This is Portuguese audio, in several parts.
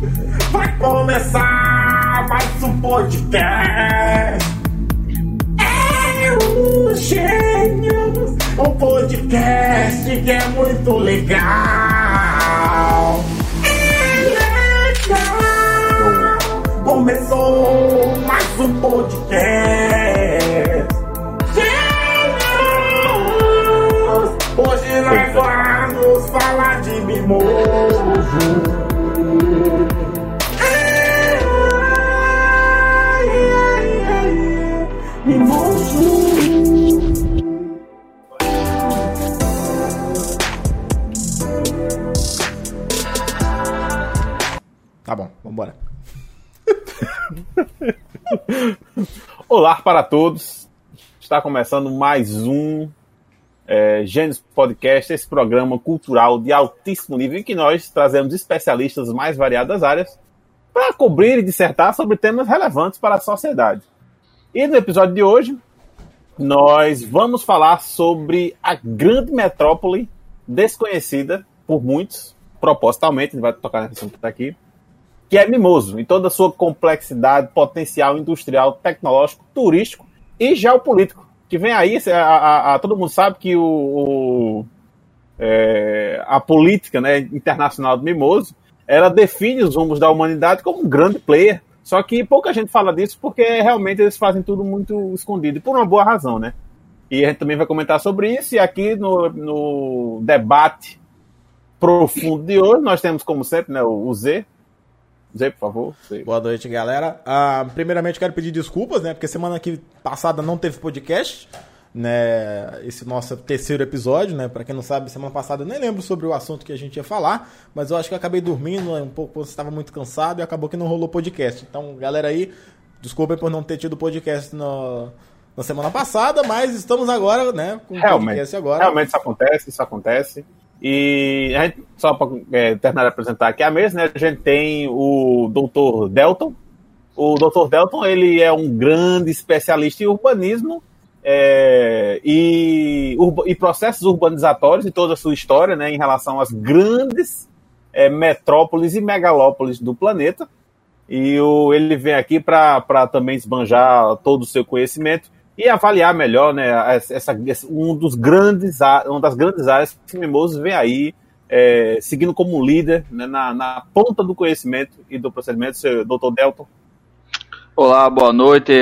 Vai começar mais um podcast. É o Gênios, um podcast que é muito legal. É legal. Começou mais um podcast. Gênios, hoje nós vamos falar de mimoso. Vambora. Olá para todos. Está começando mais um é, Gênios Podcast, esse programa cultural de altíssimo nível em que nós trazemos especialistas mais variadas áreas para cobrir e dissertar sobre temas relevantes para a sociedade. E no episódio de hoje, nós vamos falar sobre a grande metrópole desconhecida por muitos, propositalmente, a gente vai tocar nesse assunto aqui, que é Mimoso, em toda a sua complexidade, potencial industrial, tecnológico, turístico e geopolítico. Que vem aí, a, a, a todo mundo sabe que o, o é, a política né, internacional do Mimoso ela define os rumos da humanidade como um grande player. Só que pouca gente fala disso porque realmente eles fazem tudo muito escondido, e por uma boa razão, né? E a gente também vai comentar sobre isso, e aqui no, no debate profundo de hoje, nós temos, como sempre, né, o Z, Zé, por favor. Zé. Boa noite, galera. Ah, primeiramente, quero pedir desculpas, né? Porque semana aqui passada não teve podcast, né? Esse nosso terceiro episódio, né? Para quem não sabe, semana passada eu nem lembro sobre o assunto que a gente ia falar, mas eu acho que eu acabei dormindo um pouco, estava muito cansado e acabou que não rolou podcast. Então, galera aí, desculpem por não ter tido podcast no, na semana passada, mas estamos agora, né? Com realmente, podcast agora. Realmente isso acontece, isso acontece. E a gente, só para é, terminar de apresentar aqui a mesa, né, a gente tem o Dr. Delton. O Dr. Delton ele é um grande especialista em urbanismo é, e, e, processos urbanizatórios e toda a sua história né, em relação às grandes é, metrópoles e megalópolis do planeta. E o, ele vem aqui para também esbanjar todo o seu conhecimento e avaliar melhor, né, essa, um dos grandes, uma das grandes áreas que Mimoso vem aí, é, seguindo como líder né, na, na, ponta do conhecimento e do procedimento, seu doutor Delton. Olá, boa noite,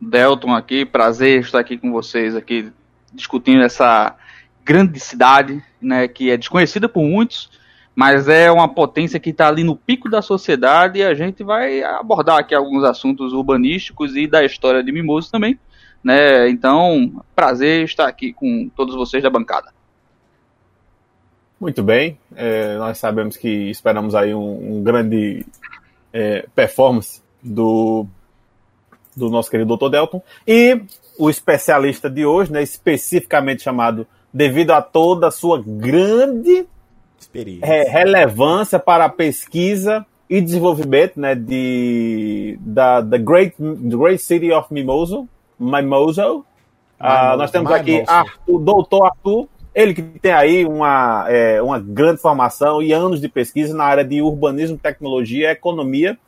Delton aqui, prazer estar aqui com vocês aqui discutindo essa grande cidade, né, que é desconhecida por muitos, mas é uma potência que está ali no pico da sociedade e a gente vai abordar aqui alguns assuntos urbanísticos e da história de Mimoso também, né? Então, prazer estar aqui com todos vocês da bancada. Muito bem, é, nós sabemos que esperamos aí um, um grande é, performance do, do nosso querido Dr. Delton e o especialista de hoje, né, especificamente chamado devido a toda a sua grande re relevância para a pesquisa e desenvolvimento né, de, da the great, the great City of Mimoso, Mimoso. Ah, nós temos aqui o doutor Arthur, ele que tem aí uma, é, uma grande formação e anos de pesquisa na área de urbanismo, tecnologia, economia,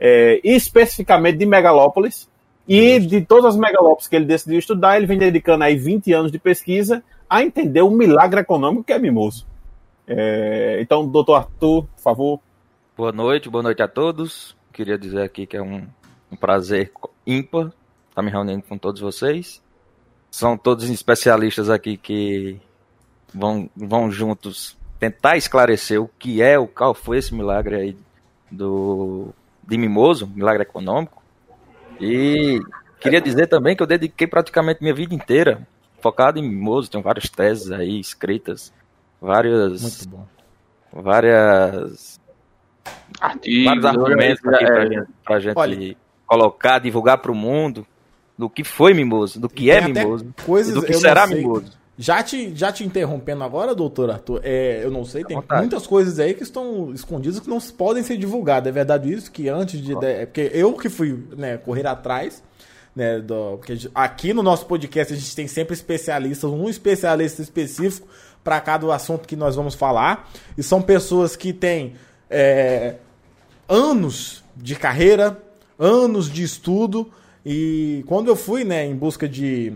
é, especificamente de megalópolis. E de todas as megalópolis que ele decidiu estudar, ele vem dedicando aí 20 anos de pesquisa a entender o milagre econômico que é Mimoso. É, então, doutor Arthur, por favor. Boa noite, boa noite a todos. Queria dizer aqui que é um, um prazer ímpar estar me reunindo com todos vocês. São todos especialistas aqui que vão, vão juntos tentar esclarecer o que é, o qual foi esse milagre aí do de Mimoso, milagre econômico. E queria dizer também que eu dediquei praticamente minha vida inteira focado em Mimoso, tenho várias teses aí escritas, várias Muito bom. várias Artigos, vários argumentos aqui pra, é, gente, pra gente Olha, colocar, divulgar para o mundo do que foi Mimoso, do que é Mimoso, coisas, do que será Mimoso. Já te, já te interrompendo agora, doutor Arthur, é, eu não sei, tem muitas coisas aí que estão escondidas que não podem ser divulgadas. É verdade isso? Que antes de. É porque eu que fui né, correr atrás, né? Do, porque aqui no nosso podcast a gente tem sempre especialistas, um especialista específico para cada assunto que nós vamos falar. E são pessoas que têm. É, anos de carreira, anos de estudo. E quando eu fui, né, em busca de,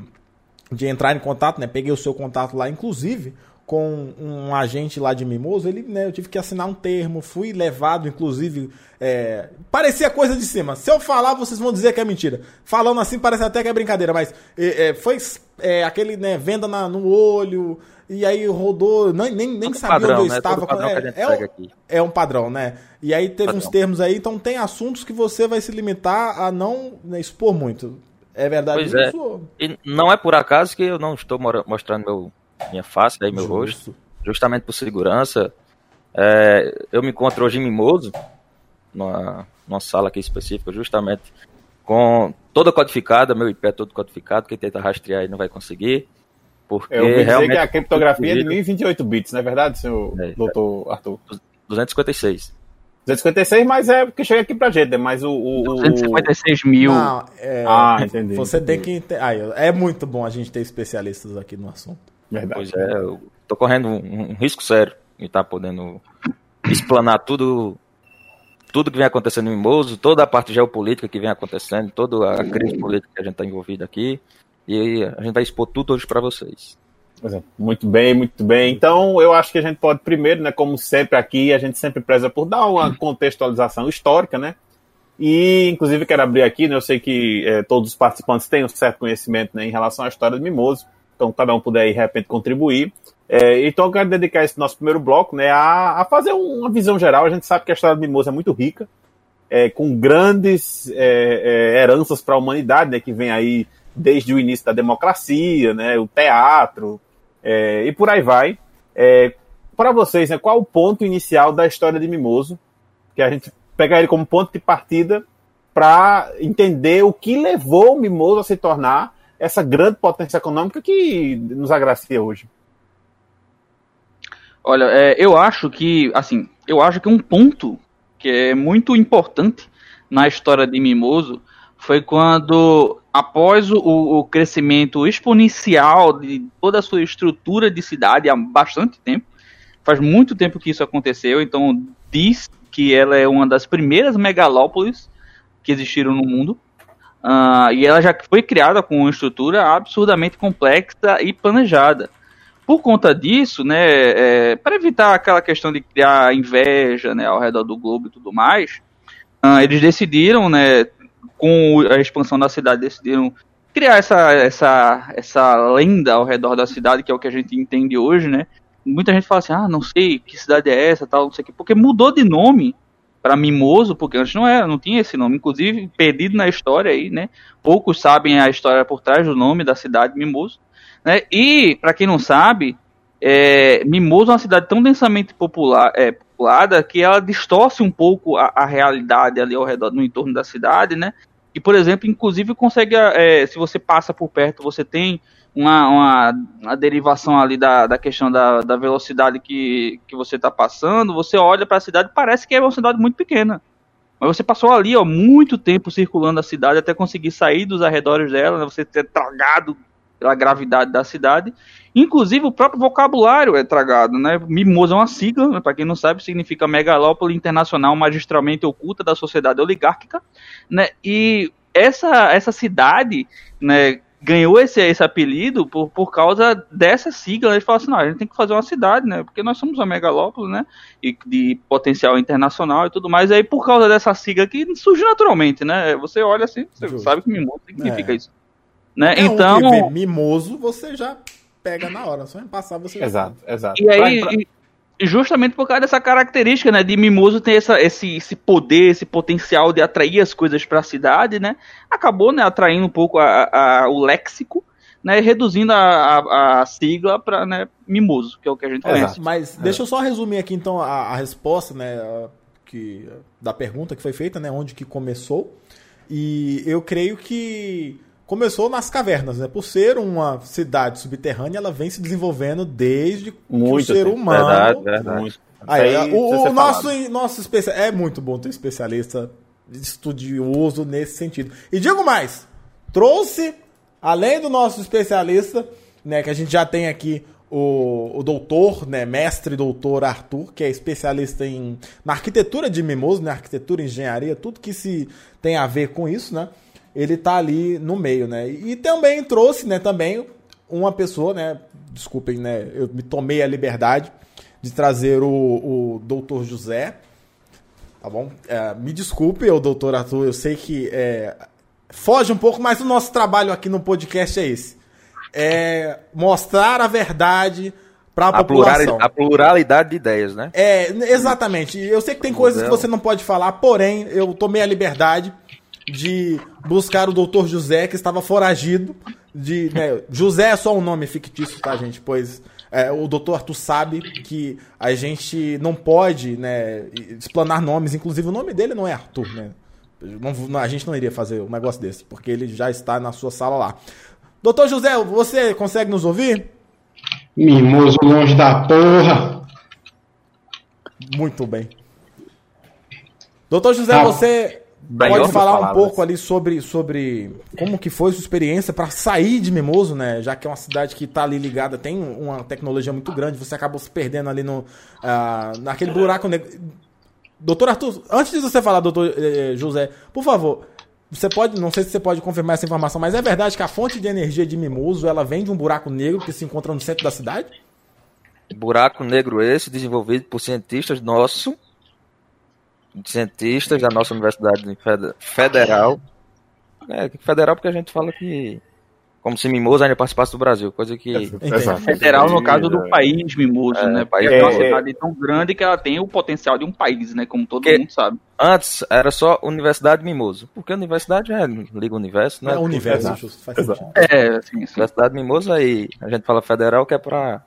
de entrar em contato, né, peguei o seu contato lá, inclusive, com um agente lá de Mimoso, ele, né, eu tive que assinar um termo, fui levado, inclusive, é, parecia coisa de cima. Se eu falar, vocês vão dizer que é mentira. Falando assim, parece até que é brincadeira, mas é, é, foi é, aquele, né, venda na, no olho, e aí rodou, nem, nem, nem sabia padrão, onde eu né? estava. É, é um- é um padrão, né? E aí teve Padrão. uns termos aí, então tem assuntos que você vai se limitar a não né, expor muito. É verdade Pois é. isso? E não é por acaso que eu não estou mostrando meu, minha face, aí, meu Justo. rosto, justamente por segurança. É, eu me encontro hoje em Mimoso, numa, numa sala aqui específica, justamente com toda codificada, meu IP é todo codificado, quem tenta rastrear aí não vai conseguir. Porque Eu ouvi dizer realmente que a criptografia é de protegido. 1028 bits, não é verdade, senhor É, doutor Arthur? 256. 256, mas é porque chega aqui pra gente, né? Mas o. o, o- 256 mil. Não, é, Ah, entendi. Você entendi. tem que. Aí, é muito bom a gente ter especialistas aqui no assunto. Verdade. Pois é, eu tô correndo um, um risco sério em estar podendo explanar tudo tudo que vem acontecendo em Mimoso, toda a parte geopolítica que vem acontecendo, toda a crise política que a gente está envolvido aqui. E a gente vai expor tudo hoje para vocês. É, Muito bem, muito bem. Então, eu acho que a gente pode primeiro, né, como sempre aqui, a gente sempre preza por dar uma contextualização histórica, né? E, inclusive, quero abrir aqui, né? Eu sei que eh, todos os participantes têm um certo conhecimento né, em relação à história do Mimoso, então cada um puder de repente, contribuir. Eh, então, eu quero dedicar esse nosso primeiro bloco né, a, a fazer uma visão geral. A gente sabe que a história do Mimoso é muito rica, eh, com grandes eh, eh, heranças para a humanidade, né, que vem aí desde o início da democracia, né, o teatro, é, e por aí vai. É, para vocês, né, qual o ponto inicial da história de Mimoso? Que a gente pegar ele como ponto de partida para entender o que levou o Mimoso a se tornar essa grande potência econômica que nos agracia hoje. Olha, é, eu acho que, assim, eu acho que um ponto que é muito importante na história de Mimoso foi quando, após o, o crescimento exponencial de toda a sua estrutura de cidade há bastante tempo, faz muito tempo que isso aconteceu, então diz que ela é uma das primeiras megalópolis que existiram no mundo. Ah, e ela já foi criada com uma estrutura absurdamente complexa e planejada. Por conta disso, né, é, para evitar aquela questão de criar inveja né, ao redor do globo e tudo mais, ah, eles decidiram, né, com a expansão da cidade, decidiram criar essa, essa, essa lenda ao redor da cidade, que é o que a gente entende hoje, né? Muita gente fala assim, ah, não sei que cidade é essa, tal, não sei o que, porque mudou de nome para Mimoso, porque antes não era, não tinha esse nome, inclusive perdido na história aí, né? Poucos sabem a história por trás do nome da cidade Mimoso, né? E para quem não sabe, é, Mimoso é uma cidade tão densamente popular, é, populada que ela distorce um pouco a, a realidade ali ao redor, no entorno da cidade, né? E, por exemplo, inclusive consegue, é, se você passa por perto, você tem uma, uma, uma derivação ali da, da questão da, da velocidade que, que você está passando, você olha para a cidade parece que é uma cidade muito pequena. Mas você passou ali, ó, muito tempo circulando a cidade até conseguir sair dos arredores dela, né, você ter tragado pela gravidade da cidade. Inclusive, o próprio vocabulário é tragado, né? Mimoso é uma sigla, né? para quem não sabe, significa megalópole internacional magistralmente oculta da sociedade oligárquica, né? E essa, essa cidade, né, ganhou esse, esse apelido por, por causa dessa sigla. Eles falam assim, não, a gente tem que fazer uma cidade, né? Porque nós somos uma megalópole, né? E de potencial internacional e tudo mais. E aí, por causa dessa sigla que surgiu naturalmente, né? Você olha assim, você Justo. sabe que Mimoso significa É. isso. Né? É um então, vê mimoso, você já pega na hora. Só em passar você já Exato, exato. E aí, Pra- pra- justamente por causa dessa característica, né, de Mimoso ter essa, esse, esse poder, esse potencial de atrair as coisas para a cidade, né, acabou, né, atraindo um pouco a, a- o léxico, né, e reduzindo a, a, a sigla para, né, Mimoso, que é o que a gente Exato. conhece. Mas deixa eu só resumir aqui então a, a resposta, né, a- que da pergunta que foi feita, né, onde que começou. E eu creio que começou nas cavernas, né? Por ser uma cidade subterrânea, ela vem se desenvolvendo desde que o Muito ser tempo. humano. Verdade, verdade. Muito. Aí, Isso aí o, ser o nosso, nosso especia... é muito bom ter um especialista estudioso nesse sentido. E digo mais, trouxe, além do nosso especialista, né, que a gente já tem aqui o, o doutor, né, mestre doutor Arthur, que é especialista em, na arquitetura de Mimoso, né, arquitetura, engenharia, tudo que se tem a ver com isso, né, ele tá ali no meio, né, e também trouxe, né, também uma pessoa, né, desculpem, né, eu me tomei a liberdade de trazer o, o doutor José, tá bom? É, me desculpe, o doutor Arthur, eu sei que é, foge um pouco, mas o nosso trabalho aqui no podcast é esse é mostrar a verdade para a população. a pluralidade de ideias, né? É, exatamente. Eu sei que tem coisas que você não pode falar, porém, eu tomei a liberdade de buscar o doutor José, que estava foragido. De, né, José é só um nome fictício, tá, gente? Pois é, o doutor Arthur sabe que a gente não pode né, explanar nomes, inclusive o nome dele não é Arthur, né? Não, a gente não iria fazer um negócio desse, porque ele já está na sua sala lá. Doutor José, você consegue nos ouvir? Mimoso longe da porra. Muito bem. Doutor José, tá. você pode falar palavras. um pouco ali sobre, sobre como que foi sua experiência para sair de Mimoso, né? Já que é uma cidade que está ali ligada, tem uma tecnologia muito grande, você acabou se perdendo ali no, uh, naquele buraco negro. Doutor Arthur, antes de você falar, doutor eh, José, por favor, você pode, não sei se você pode confirmar essa informação, mas é verdade que a fonte de energia de Mimoso ela vem de um buraco negro que se encontra no centro da cidade? Buraco negro esse desenvolvido por cientistas nossos, cientistas da nossa universidade federal. É, federal porque a gente fala que como se Mimoso ainda participasse do Brasil, coisa que. Exato. Federal, no caso do país Mimoso, é, né? País é uma cidade tão grande que ela tem o potencial de um país, né? Como todo mundo sabe. Antes era só Universidade Mimoso. Porque a universidade é Liga Universo, né? É universo, Exato. faz sentido. É, sim, sim. Universidade Mimoso aí. A gente fala federal que é pra.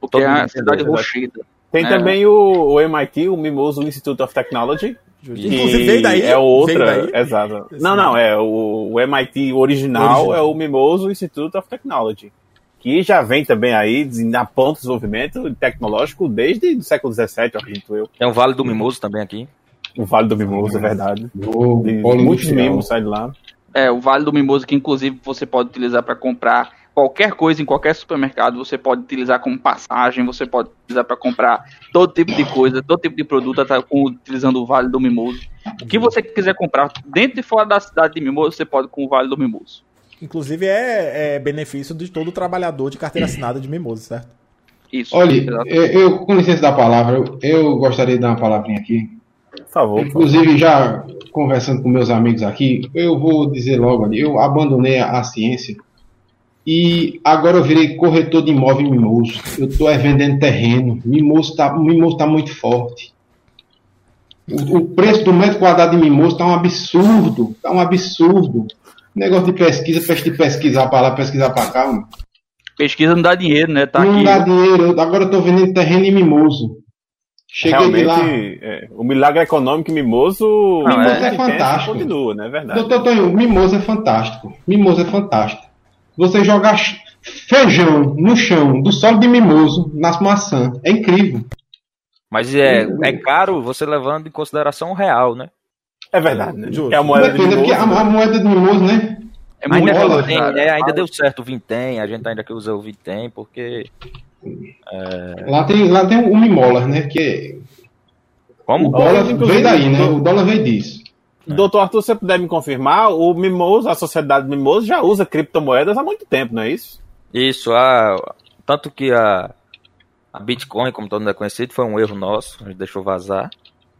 Porque é a cidade rochida. Tem é. também o, o MIT, o Mimoso Institute of Technology, Inclusive veio daí. É outra, exato. Não, não, é o, o MIT original, original, é o Mimoso Institute of Technology, que já vem também aí na ponta de desenvolvimento tecnológico desde o século XVII, acredito eu. Tem o Vale do Mimoso também aqui. O Vale do Mimoso, é verdade. Oh, muitos mimos saem de lá. É, o Vale do Mimoso que inclusive você pode utilizar para comprar qualquer coisa em qualquer supermercado você pode utilizar como passagem, você pode utilizar para comprar todo tipo de coisa, todo tipo de produto, tá utilizando o Vale do Mimoso. O que você quiser comprar dentro e fora da cidade de Mimoso, você pode com o Vale do Mimoso. Inclusive é, é benefício de todo trabalhador de carteira assinada de Mimoso, certo? Isso. Olha, eu, eu, com licença da palavra, eu, eu, gostaria de dar uma palavrinha aqui. Por favor. Inclusive, por favor. já conversando com meus amigos aqui, eu vou dizer logo ali, eu abandonei a, a ciência e agora eu virei corretor de imóvel em Mimoso. Eu estou é, vendendo terreno. Mimoso está Mimoso tá muito forte. O, o, preço do metro quadrado de Mimoso está um absurdo. Está um absurdo. Negócio de pesquisa, de pesquisar para lá, pesquisar para cá. Mano. Pesquisa não dá dinheiro, né? Tá não aqui. dá dinheiro. Agora eu estou vendendo terreno em Mimoso. Cheguei Realmente, lá. É, o milagre econômico em Mimoso, não, Mimoso é, é fantástico. Continua, né? É verdade. Doutor Tonho, Mimoso é fantástico. Mimoso é fantástico você jogar feijão no chão do solo de mimoso nas maçãs. É incrível. Mas é, é caro você levando em consideração o real, né? É verdade, né? É a moeda Depende, de mimoso. A, a, moeda de mimoso, né? É muito ainda, dólar, tem, é, ainda deu certo o Vintém, a gente ainda que usa o Vintém, porque. É... Lá, tem, lá tem o Mimola, né? Que é... Como? O dólar veio daí, né? O dólar veio disso. É. Doutor Arthur, você puder me confirmar, o Mimoso, a sociedade Mimoso já usa criptomoedas há muito tempo, não é isso? Isso, a, tanto que a, a Bitcoin, como todo mundo é conhecido, foi um erro nosso, a gente deixou vazar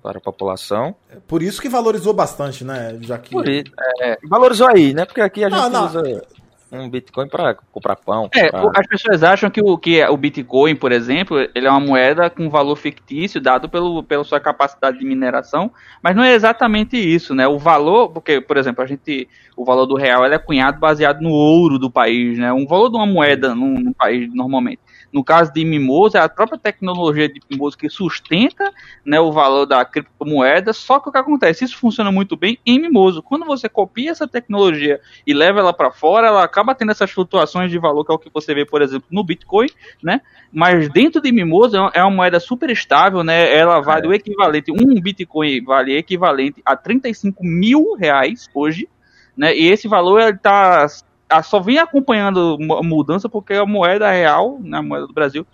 para a população. É por isso que valorizou bastante, né? Já que... Por isso, é, valorizou aí, né? Porque aqui a gente não, não. usa um Bitcoin para comprar pão. É, as pessoas acham que o, que o Bitcoin, por exemplo, ele é uma moeda com valor fictício dado pelo, pela sua capacidade de mineração, mas não é exatamente isso, né? O valor, porque, por exemplo, a gente, o valor do real é cunhado baseado no ouro do país, né? Um valor de uma moeda num, num país normalmente. No caso de Mimoso, é a própria tecnologia de Mimoso que sustenta né, o valor da criptomoeda, só que o que acontece? Isso funciona muito bem em Mimoso. Quando você copia essa tecnologia e leva ela para fora, ela acaba tendo essas flutuações de valor, que é o que você vê, por exemplo, no Bitcoin, né? Mas dentro de Mimoso é uma moeda super estável, né? Ela vale é. o equivalente, um Bitcoin vale equivalente a 35 mil reais hoje, né? E esse valor está só vem acompanhando a mudança porque a moeda real, né, a moeda do Brasil,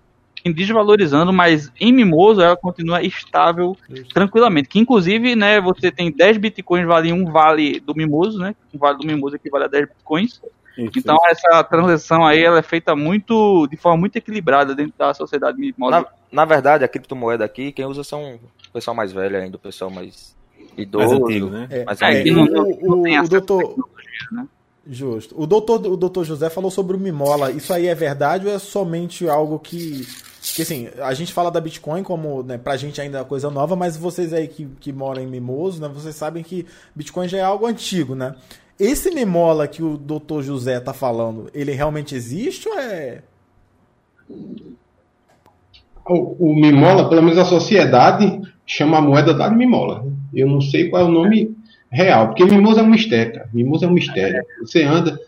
vem desvalorizando, mas em Mimoso ela continua estável tranquilamente. Que inclusive, né, você tem 10 bitcoins vale um vale do Mimoso, né? Um vale do Mimoso equivale a 10 bitcoins. Isso, Então essa transação aí ela é feita muito de forma muito equilibrada dentro da sociedade Mimoso. Na, na verdade, a criptomoeda aqui, quem usa são o pessoal mais velho ainda, o pessoal mais idoso. mais antigo, né? É, Mas é, e não- o, não- o- não o doutor. né? Justo. O doutor, o doutor José falou sobre o Mimola. Isso aí é verdade ou é somente algo que. Que assim, a gente fala da Bitcoin como, né, pra gente ainda é coisa nova, mas vocês aí que, que moram em Mimoso, né, vocês sabem que Bitcoin já é algo antigo, né? Esse Mimola que o doutor José tá falando, ele realmente existe ou é. O, o Mimola, pelo menos a sociedade, chama a moeda da Mimola. Eu não sei qual é o nome real, porque Mimoso é um mistério, cara. Mimoso é um mistério. Você anda,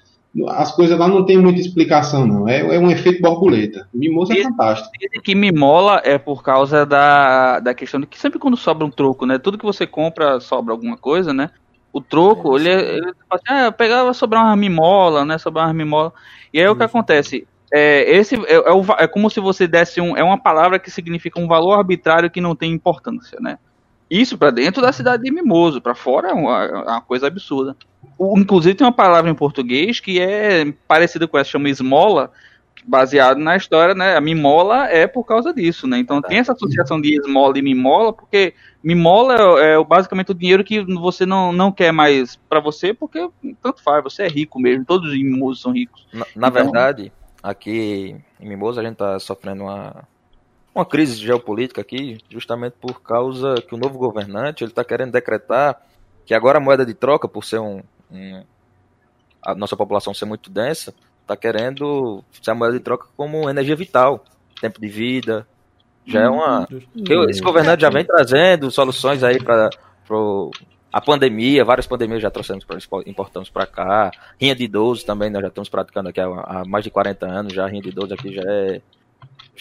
as coisas lá não tem muita explicação, não. É, é um efeito borboleta. Mimoso é fantástico. Dizem que mimola é por causa da, da questão de que sempre quando sobra um troco, né? Tudo que você compra sobra alguma coisa, né? O troco, ele, é- ele fala assim, ah, pegava sobrar uma mimola, né? Sobrar uma mimola. E aí o que acontece? É, esse é, é o é como se você desse um. É uma palavra que significa um valor arbitrário que não tem importância, né? Isso pra dentro da cidade de Mimoso, pra fora é uma, é uma coisa absurda. O- inclusive tem uma palavra em português que é parecida com essa, chama esmola, baseado na história, né? A mimola é por causa disso, né? Então tem essa associação de esmola e mimola, porque mimola é, é basicamente o dinheiro que você não, não quer mais pra você, porque tanto faz, você é rico mesmo, todos os mimosos são ricos. Na, na Então- verdade, aqui em Mimoso a gente está sofrendo uma, uma crise geopolítica aqui, justamente por causa que o novo governante ele está querendo decretar que agora a moeda de troca, por ser um, um- a nossa população ser muito densa, está querendo ser a moeda de troca como energia vital, tempo de vida. Já é uma. que Esse governante já vem trazendo soluções aí para a pandemia, várias pandemias já trouxemos, pra, importamos para cá. Rinha de idoso também, nós já estamos praticando aqui há, há mais de 40 anos, já a rinha de idoso aqui já é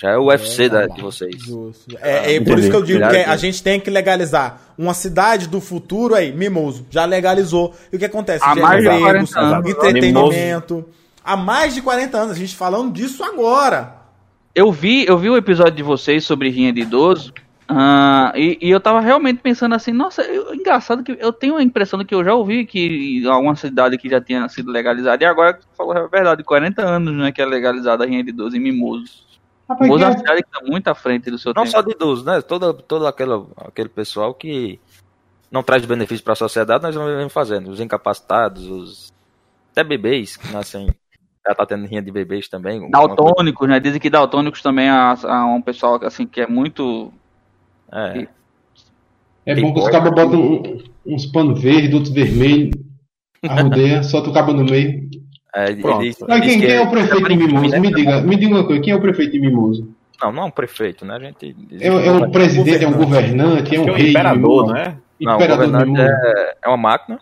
já é o UFC da, de vocês. Justo. É, é por entendi. isso que eu digo que a gente tem que legalizar. Uma cidade do futuro aí, Mimoso, já legalizou. E o que acontece? Há Gera mais de empregos, 40 anos. entretenimento. Há mais de 40 anos, a gente falando disso agora. Eu vi, eu vi o episódio de vocês sobre rinha de idoso. ah, e, e eu tava realmente pensando assim, nossa, eu- engraçado que eu tenho a impressão de que eu já ouvi que alguma cidade que já tinha sido legalizada, e agora falou a verdade, 40 anos, né, que é legalizada a rinha de idoso em Mimoso. Rapaz, Mimoso é que- cidade que tá muito à frente do seu Não tempo. só de idosos, né? Todo, todo aquele, aquele pessoal que não traz benefício para a sociedade, nós vamos fazendo. Os incapacitados, os até bebês que nascem. Já tá tendo rinha de bebês também. Daltônicos, né? Dizem que daltônicos também é, é um pessoal assim que é muito. É. É bom que os cabos botam um- uns panos verdes, outros vermelhos, arrodeia, solta o cabo no meio. É, Pronto. ele- ele quem, quem é o prefeito de Mimoso? né? Me diga, me diga uma coisa, quem é o prefeito de Mimoso? Não, não é um prefeito, né? A gente. É, é um presidente, é um governante, é um Acho que é rei. imperador, não é? Não, o governante é, é uma máquina.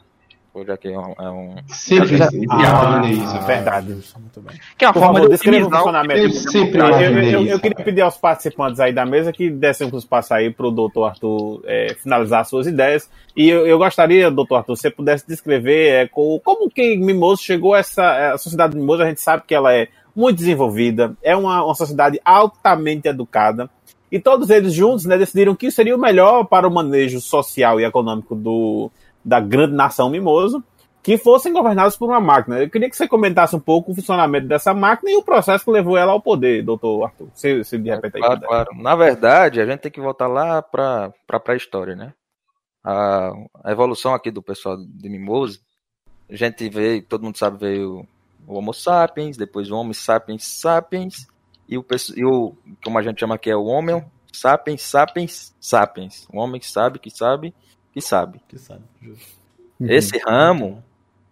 Hoje aqui é um. é um- Sempre. Ah, Ah, olha isso. Ah, verdade. Muito bem. Que é uma Por forma favor, de descreva o otimizar o funcionamento. Eu sempre Eu, eu- eu- isso. eu queria pedir aos participantes aí da mesa que dessem os passos aí para o doutor Arthur é, finalizar suas ideias. E eu, eu gostaria, doutor Arthur, se você pudesse descrever é, co- como que Mimoso chegou a essa. A sociedade de Mimoso, a gente sabe que ela é muito desenvolvida, é uma, uma sociedade altamente educada. E todos eles juntos né, decidiram que seria o melhor para o manejo social e econômico do, da grande nação Mimoso que fossem governados por uma máquina. Eu queria que você comentasse um pouco o funcionamento dessa máquina e o processo que levou ela ao poder, doutor Arthur. Se, se de repente aí Claro, puder. claro. Na verdade, a gente tem que voltar lá para a pré-história, né? A, a evolução aqui do pessoal de Mimoso, a gente veio, todo mundo sabe, veio o Homo sapiens, depois o Homo sapiens sapiens, e o, e o como a gente chama aqui é o Homem sapiens sapiens sapiens. O homem que sabe, que sabe, que sabe. Que sabe, justo. Esse ramo,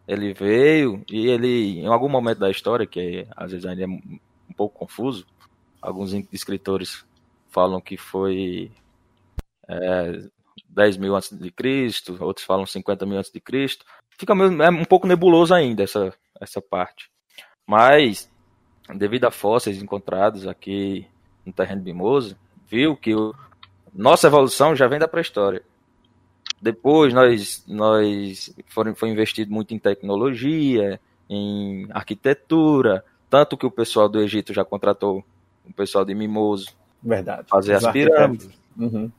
ele veio e ele, em algum momento da história, que às vezes ainda é um pouco confuso, alguns escritores falam que foi é, 10 mil antes de Cristo, outros falam 50 mil antes de Cristo. Fica meio, é um pouco nebuloso ainda essa, essa parte. Mas, devido a fósseis encontrados aqui no terreno de Mimoso, viu que o, nossa evolução já vem da pré-história. Depois nós, nós foram, foi investido muito em tecnologia, em arquitetura, tanto que o pessoal do Egito já contratou o pessoal de Mimoso Verdade. fazer as pirâmides. Uhum.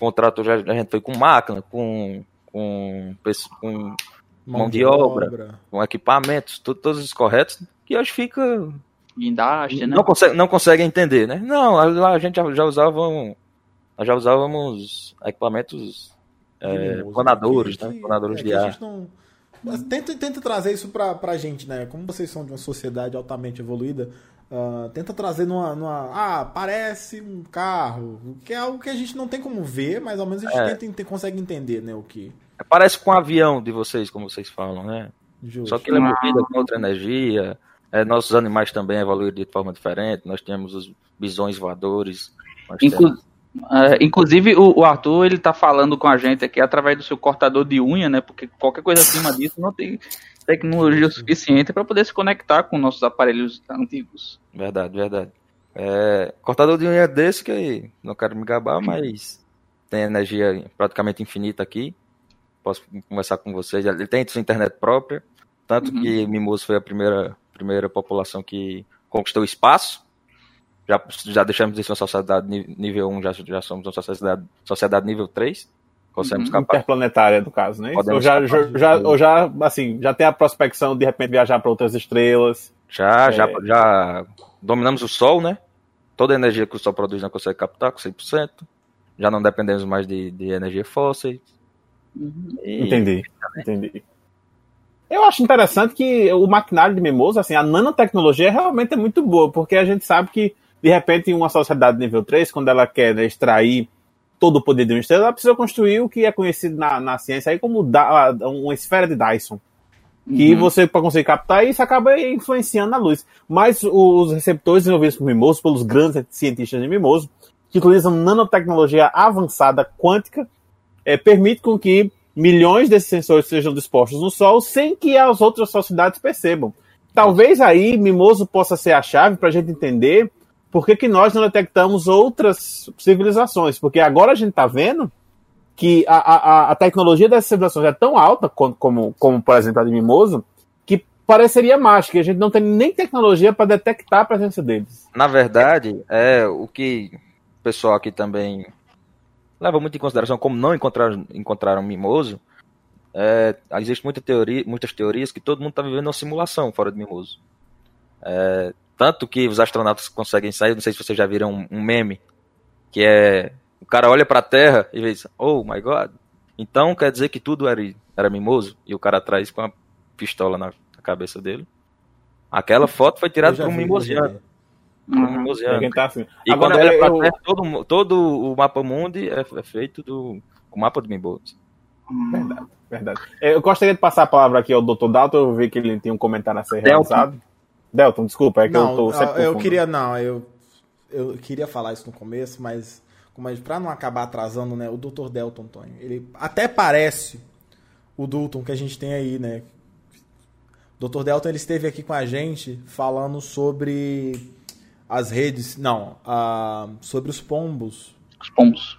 Contratou já a gente foi com máquina, com com, com, Mão de obra. com equipamentos, tu- todos os corretos, que hoje fica Guindaste, né? não consegue não consegue entender, né? Não, lá a gente já, já usava nós já usávamos equipamentos é, Mimoso, planadores, que- né? que- Planadores é de ar. não- Tenta, tenta trazer isso pra, pra gente, né? Como vocês são de uma sociedade altamente evoluída, ah, tenta trazer numa, numa- Ah, parece um carro, que é algo que a gente não tem como ver, mas ao menos a gente É. tenta, consegue entender, né? O que. Parece com um avião de vocês, como vocês falam, né? Justo. Só que ele é movido com outra energia. É, nossos animais também evoluíram de forma diferente. Nós temos os bisões voadores. Inclu- temos- é, inclusive, o, o Arthur, ele tá falando com a gente aqui através do seu cortador de unha, né? Porque qualquer coisa acima disso não tem tecnologia suficiente para poder se conectar com nossos aparelhos antigos. Verdade, verdade. É, cortador de unha desse que não quero me gabar, mas tem energia praticamente infinita aqui. Posso conversar com vocês. Ele tem sua internet própria. Tanto Uhum. que Mimoso foi a primeira, primeira população que conquistou o espaço. Já, já deixamos de ser uma sociedade nível 1, já, já somos uma sociedade, sociedade nível 3. Conseguimos Uhum. Interplanetária, no caso, né? Ou já, já, de- já, ou já, assim, já tem a prospecção de, de repente viajar para outras estrelas. Já, já, É. já dominamos o Sol, né? Toda a energia que o Sol produz não consegue captar com 100%. Já não dependemos mais de, de energia fóssil. E- Entendi, entendi. Eu acho interessante que o maquinário de Mimoso, assim, a nanotecnologia realmente é muito boa, porque a gente sabe que, de repente, em uma sociedade nível 3, quando ela quer né, extrair todo o poder de uma estrela, ela precisa construir o que é conhecido na, na ciência aí como da, uma esfera de Dyson. Que Uhum. você, para conseguir captar isso, acaba influenciando a luz. Mas os receptores desenvolvidos por Mimoso, pelos grandes cientistas de Mimoso, que utilizam nanotecnologia avançada quântica, é, permite com que milhões desses sensores sejam dispostos no Sol sem que as outras sociedades percebam. Talvez aí Mimoso possa ser a chave para a gente entender por que, que nós não detectamos outras civilizações. Porque agora a gente está vendo que a, a, a tecnologia dessas civilizações é tão alta, como, como, como por exemplo a de Mimoso, que pareceria mágica. A gente não tem nem tecnologia para detectar a presença deles. Na verdade, é o que o pessoal aqui também leva muito em consideração, como não encontraram, encontraram Mimoso. É, existe muita teoria, muitas teorias que todo mundo está vivendo uma simulação fora de Mimoso. É, tanto que os astronautas conseguem sair, não sei se vocês já viram um, um meme, que é o cara olha para a Terra e diz, oh my god. Então quer dizer que tudo era, era Mimoso? E o cara atrás com a pistola na, na cabeça dele. Aquela foto foi tirada por um mimosiano. um Uhum. mimosiano. Tá assim. E Agora, quando olha pra eu- Terra, todo, todo o mapa mundi é, é feito do o mapa do Mimboso. Verdade, verdade. É, Eu gostaria de passar a palavra aqui ao Dr. Dalton, eu vi que ele tem um comentário a ser Delton. realizado. Delton, desculpa, é que eu Não, tô sempre eu, eu queria. Não, eu, eu queria falar isso no começo, mas como a pra não acabar atrasando, né? O Dr. Delton, Antônio, ele até parece o Dalton que a gente tem aí, né? O Dr. Delton ele esteve aqui com a gente falando sobre as redes. Não, ah, sobre os pombos. Os pombos.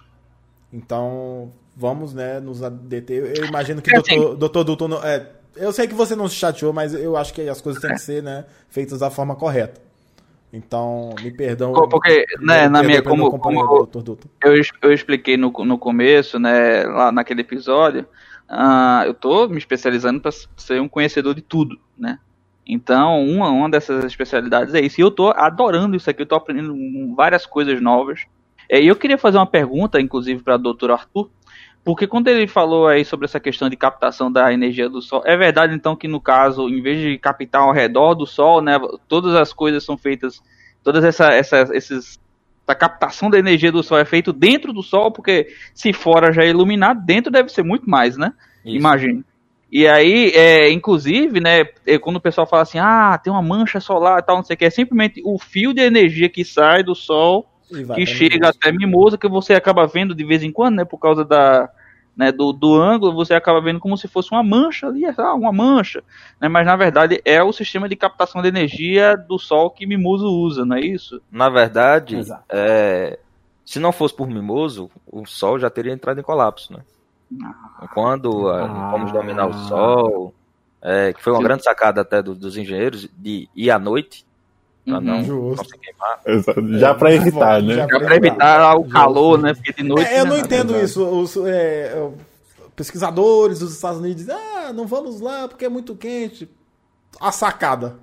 Então, vamos, né, nos deter. Eu imagino que É o Dr. Dr. Dalton. É, eu sei que você não se chateou, mas eu acho que as coisas têm que ser, né, feitas da forma correta. Então, me perdão. Porque, né, me na minha- como- como- eu, eu expliquei no, no começo, né, lá naquele episódio, ah, eu tô me especializando para ser um conhecedor de tudo, né? Então, uma, uma dessas especialidades é isso. E eu tô adorando isso aqui, eu tô aprendendo várias coisas novas. É, E eu queria fazer uma pergunta, inclusive, para o Dr. Arthur, porque quando ele falou aí sobre essa questão de captação da energia do Sol, é verdade então que no caso, em vez de captar ao redor do Sol, né, todas as coisas são feitas, todas essa, essa, esses a captação da energia do Sol é feito dentro do Sol, porque se fora já é iluminado, dentro deve ser muito mais, né? Isso. Imagine. E aí, é, inclusive, né, é, quando o pessoal fala assim, ah, tem uma mancha solar e tal, não sei o que, é simplesmente o fio de energia que sai do Sol que chega até Mimosa, que você acaba vendo de vez em quando, né, por causa da, né, do, do ângulo, você acaba vendo como se fosse uma mancha ali, ah, uma mancha, né, mas na verdade é o sistema de captação de energia do Sol que Mimoso usa, não é isso? Na verdade, é, se não fosse por Mimoso, o Sol já teria entrado em colapso, né? Quando ah, Ah. vamos dominar o Sol, é, que foi uma Sim. grande sacada até do- dos engenheiros de ir à noite, para Uhum. não, Justo. não se queimar. Exato. Já pra evitar, né? Já Já pra evitar o calor, né? Porque de noite. É, eu não né? entendo isso. Os é, é, pesquisadores dos Estados Unidos dizem, ah, não vamos lá porque é muito quente. A sacada.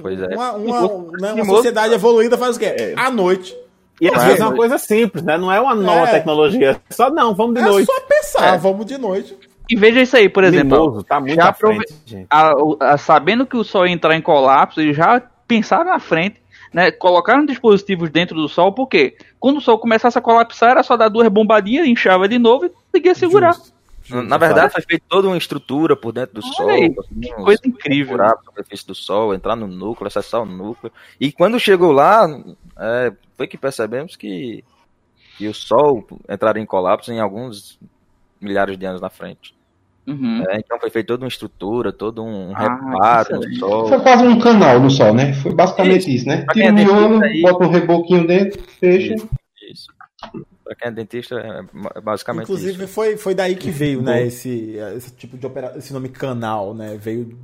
Pois é. Uma, uma, né, uma sociedade evoluída faz o quê? À noite. E às É. vezes é uma coisa simples, né? Não é uma nova É. tecnologia. Só não, vamos de É noite. só pensar, É. vamos de noite. E veja isso aí, por exemplo. Mimoso, tá muito já frente, a- o- a- sabendo que o Sol ia entrar em colapso, eles já pensaram na frente, né? Colocaram dispositivos dentro do Sol, porque quando o Sol começasse a colapsar, era só dar duas bombadinhas, inchava de novo e conseguia segurar. Justo. Na- Na verdade, foi feita toda uma estrutura por dentro do Olha Sol. aí, assim, uns- coisa incrível. furar a superfície do Sol, entrar no núcleo, acessar o núcleo. E quando chegou lá, é, foi que percebemos que, que o Sol entraria em colapso em alguns milhares de anos na frente. Uhum. É, então foi feita toda uma estrutura, todo um Ah, reparo no. Sol. Foi quase um canal no sol, né? Foi basicamente isso, né? Pra Tira é miolo, aí- bota um reboquinho dentro, fecha. Isso. Pra quem é dentista, é ma- basicamente Inclusive, isso. foi, foi daí que veio, né, esse, esse tipo de operação, esse nome canal, né? Veio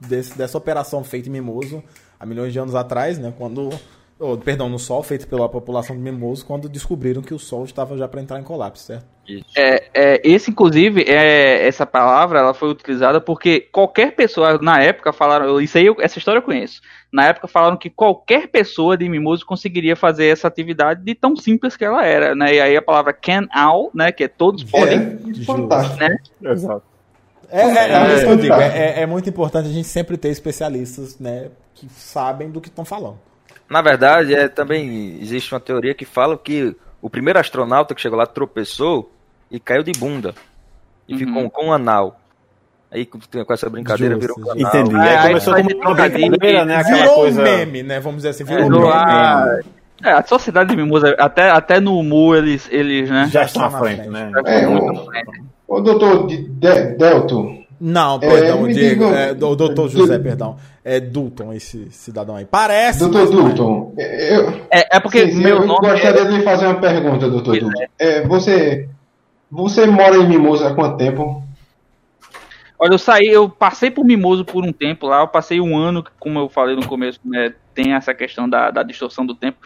desse, dessa operação feita em Mimoso há milhões de anos atrás, né? Quando. Oh, perdão, no Sol, feito pela população de Mimoso, quando descobriram que o Sol estava já para entrar em colapso, certo? Isso. É, é, esse, inclusive, é, essa palavra ela foi utilizada porque qualquer pessoa, na época, falaram. Isso aí, eu- essa história eu conheço. Na época falaram que qualquer pessoa de mimoso conseguiria fazer essa atividade de tão simples que ela era, né? E aí a palavra can all, né? Que é todos podem. É, fantástico. Exato. É, é, é isso que eu É. digo. É, é- é muito importante a gente sempre ter especialistas, né? Que sabem do que estão falando. Na verdade, é, também existe uma teoria que fala que o primeiro astronauta que chegou lá tropeçou e caiu de bunda. E Uhum. ficou com um anal. Aí com essa brincadeira Justo, virou um canal. Entendi. Ah, Aí aí começou como uma brincadeira, né? Aquela virou coisa. um meme, né? Vamos dizer assim, virou um Virou meme. a- É, a sociedade de mimosa, até, até no humor eles, eles né? Já estão à na frente, frente. né? É, o, o doutor de, de, Delton, Não, perdão, me Diego. diga- É, o doutor José, perdão. É Dulton, esse cidadão aí. Parece. doutor mas não é. Dulton, eu, É, é porque sim, sim, meu eu nome gostaria de lhe fazer uma pergunta, doutor Dulton. É, você, você mora em Mimoso há quanto tempo? Olha, eu saí, eu passei por Mimoso por um tempo lá, eu passei um ano, como eu falei no começo, né, tem essa questão da, da distorção do tempo,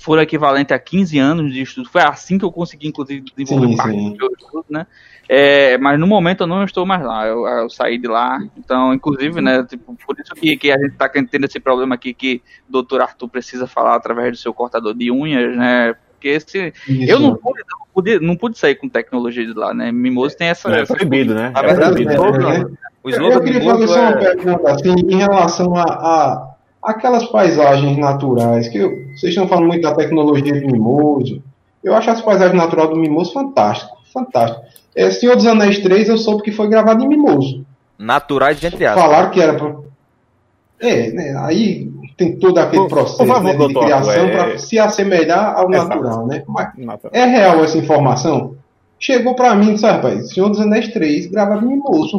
foram equivalente a 15 anos de estudo, foi assim que eu consegui, inclusive, desenvolver Sim, parte sim. do meu estudo, né, é, mas no momento eu não estou mais lá, eu, eu saí de lá, então, inclusive, né, tipo, por isso que, que a gente está tendo esse problema aqui, que o doutor Arthur precisa falar através do seu cortador de unhas, né, porque esse, eu não pude, não pude, não pude sair com tecnologia de lá, né, Mimoso tem essa... É essa proibido, né? Na É verdade, proibido. o slogan, né? o Eu queria fazer só uma é... pergunta assim, em relação a, a aquelas paisagens naturais, que eu- vocês estão falando muito da tecnologia do Mimoso. Eu acho as paisagens naturais do Mimoso fantástico, fantástico. É, Senhor dos Anéis 3 eu soube que foi gravado em Mimoso. naturais entre aspas. Falaram que era pra... É, né, aí tem todo aquele processo favor, né, de doutor, criação é- para se assemelhar ao Exato. natural, né? Mas é real essa informação? Chegou pra mim e disse, rapaz, Senhor dos Anéis 3, gravado em Mimoso.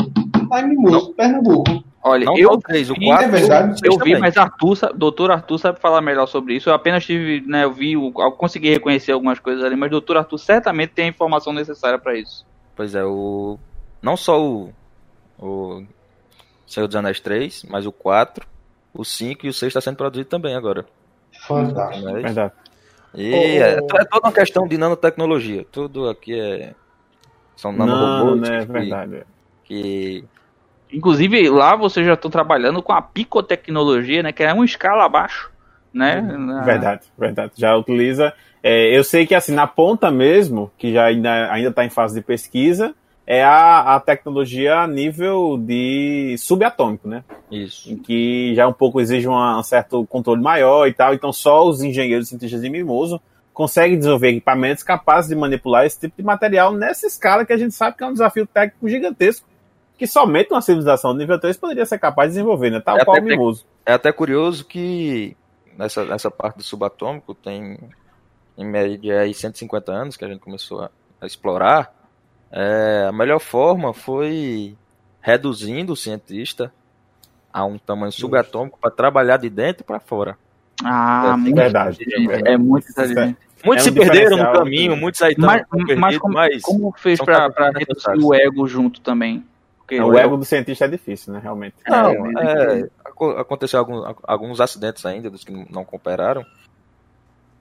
Lá em Mimoso, Pernambuco. Olha, Não eu o 3, o vi- 4 é verdade. Eu vi, também. mas Arthur, doutor Arthur sabe falar melhor sobre isso. Eu apenas tive, né, eu vi, eu consegui reconhecer algumas coisas ali, mas doutor Arthur certamente tem a informação necessária para isso. Pois é, o. Não só o. O Senhor dos Anéis 3, mas o 4, o 5 e o 6 está sendo produzido também agora. Fantástico. Mas- Verdade. E Ô, é, ô. é toda uma questão de nanotecnologia. Tudo aqui é. São Não, nanorobôs né? que, Verdade. que Inclusive, lá vocês já estão trabalhando com a picotecnologia, né, que é uma escala abaixo, né? na- Verdade, verdade. Já utiliza. é, eu sei que assim, na ponta mesmo, que já ainda ainda está em fase de pesquisa, é a, a tecnologia a nível de subatômico, né? Isso. Em que já um pouco exige uma- um certo controle maior e tal. Então só os engenheiros cientistas de Mimoso conseguem desenvolver equipamentos capazes de manipular esse tipo de material nessa escala que a gente sabe que é um desafio técnico gigantesco. Que somente uma civilização de nível 3 poderia ser capaz de desenvolver, né? Tal É qual o até- Mimoso. É até curioso que nessa, nessa parte do subatômico tem em média aí 150 anos que a gente começou a, a explorar. É, a melhor forma foi reduzindo o cientista a um tamanho subatômico para trabalhar de dentro para fora. Ah, É muito verdade, inteligente, verdade. É muito inteligente. Muitos É um se perderam no diferencial caminho, que- muitos aí estão Mas, perdidos, mas como, mas como fez de reduzir o ego junto também? Porque o ego do cientista é difícil, né? Realmente. Não, É, é, aco- aconteceu algum- alguns acidentes ainda, dos que não cooperaram,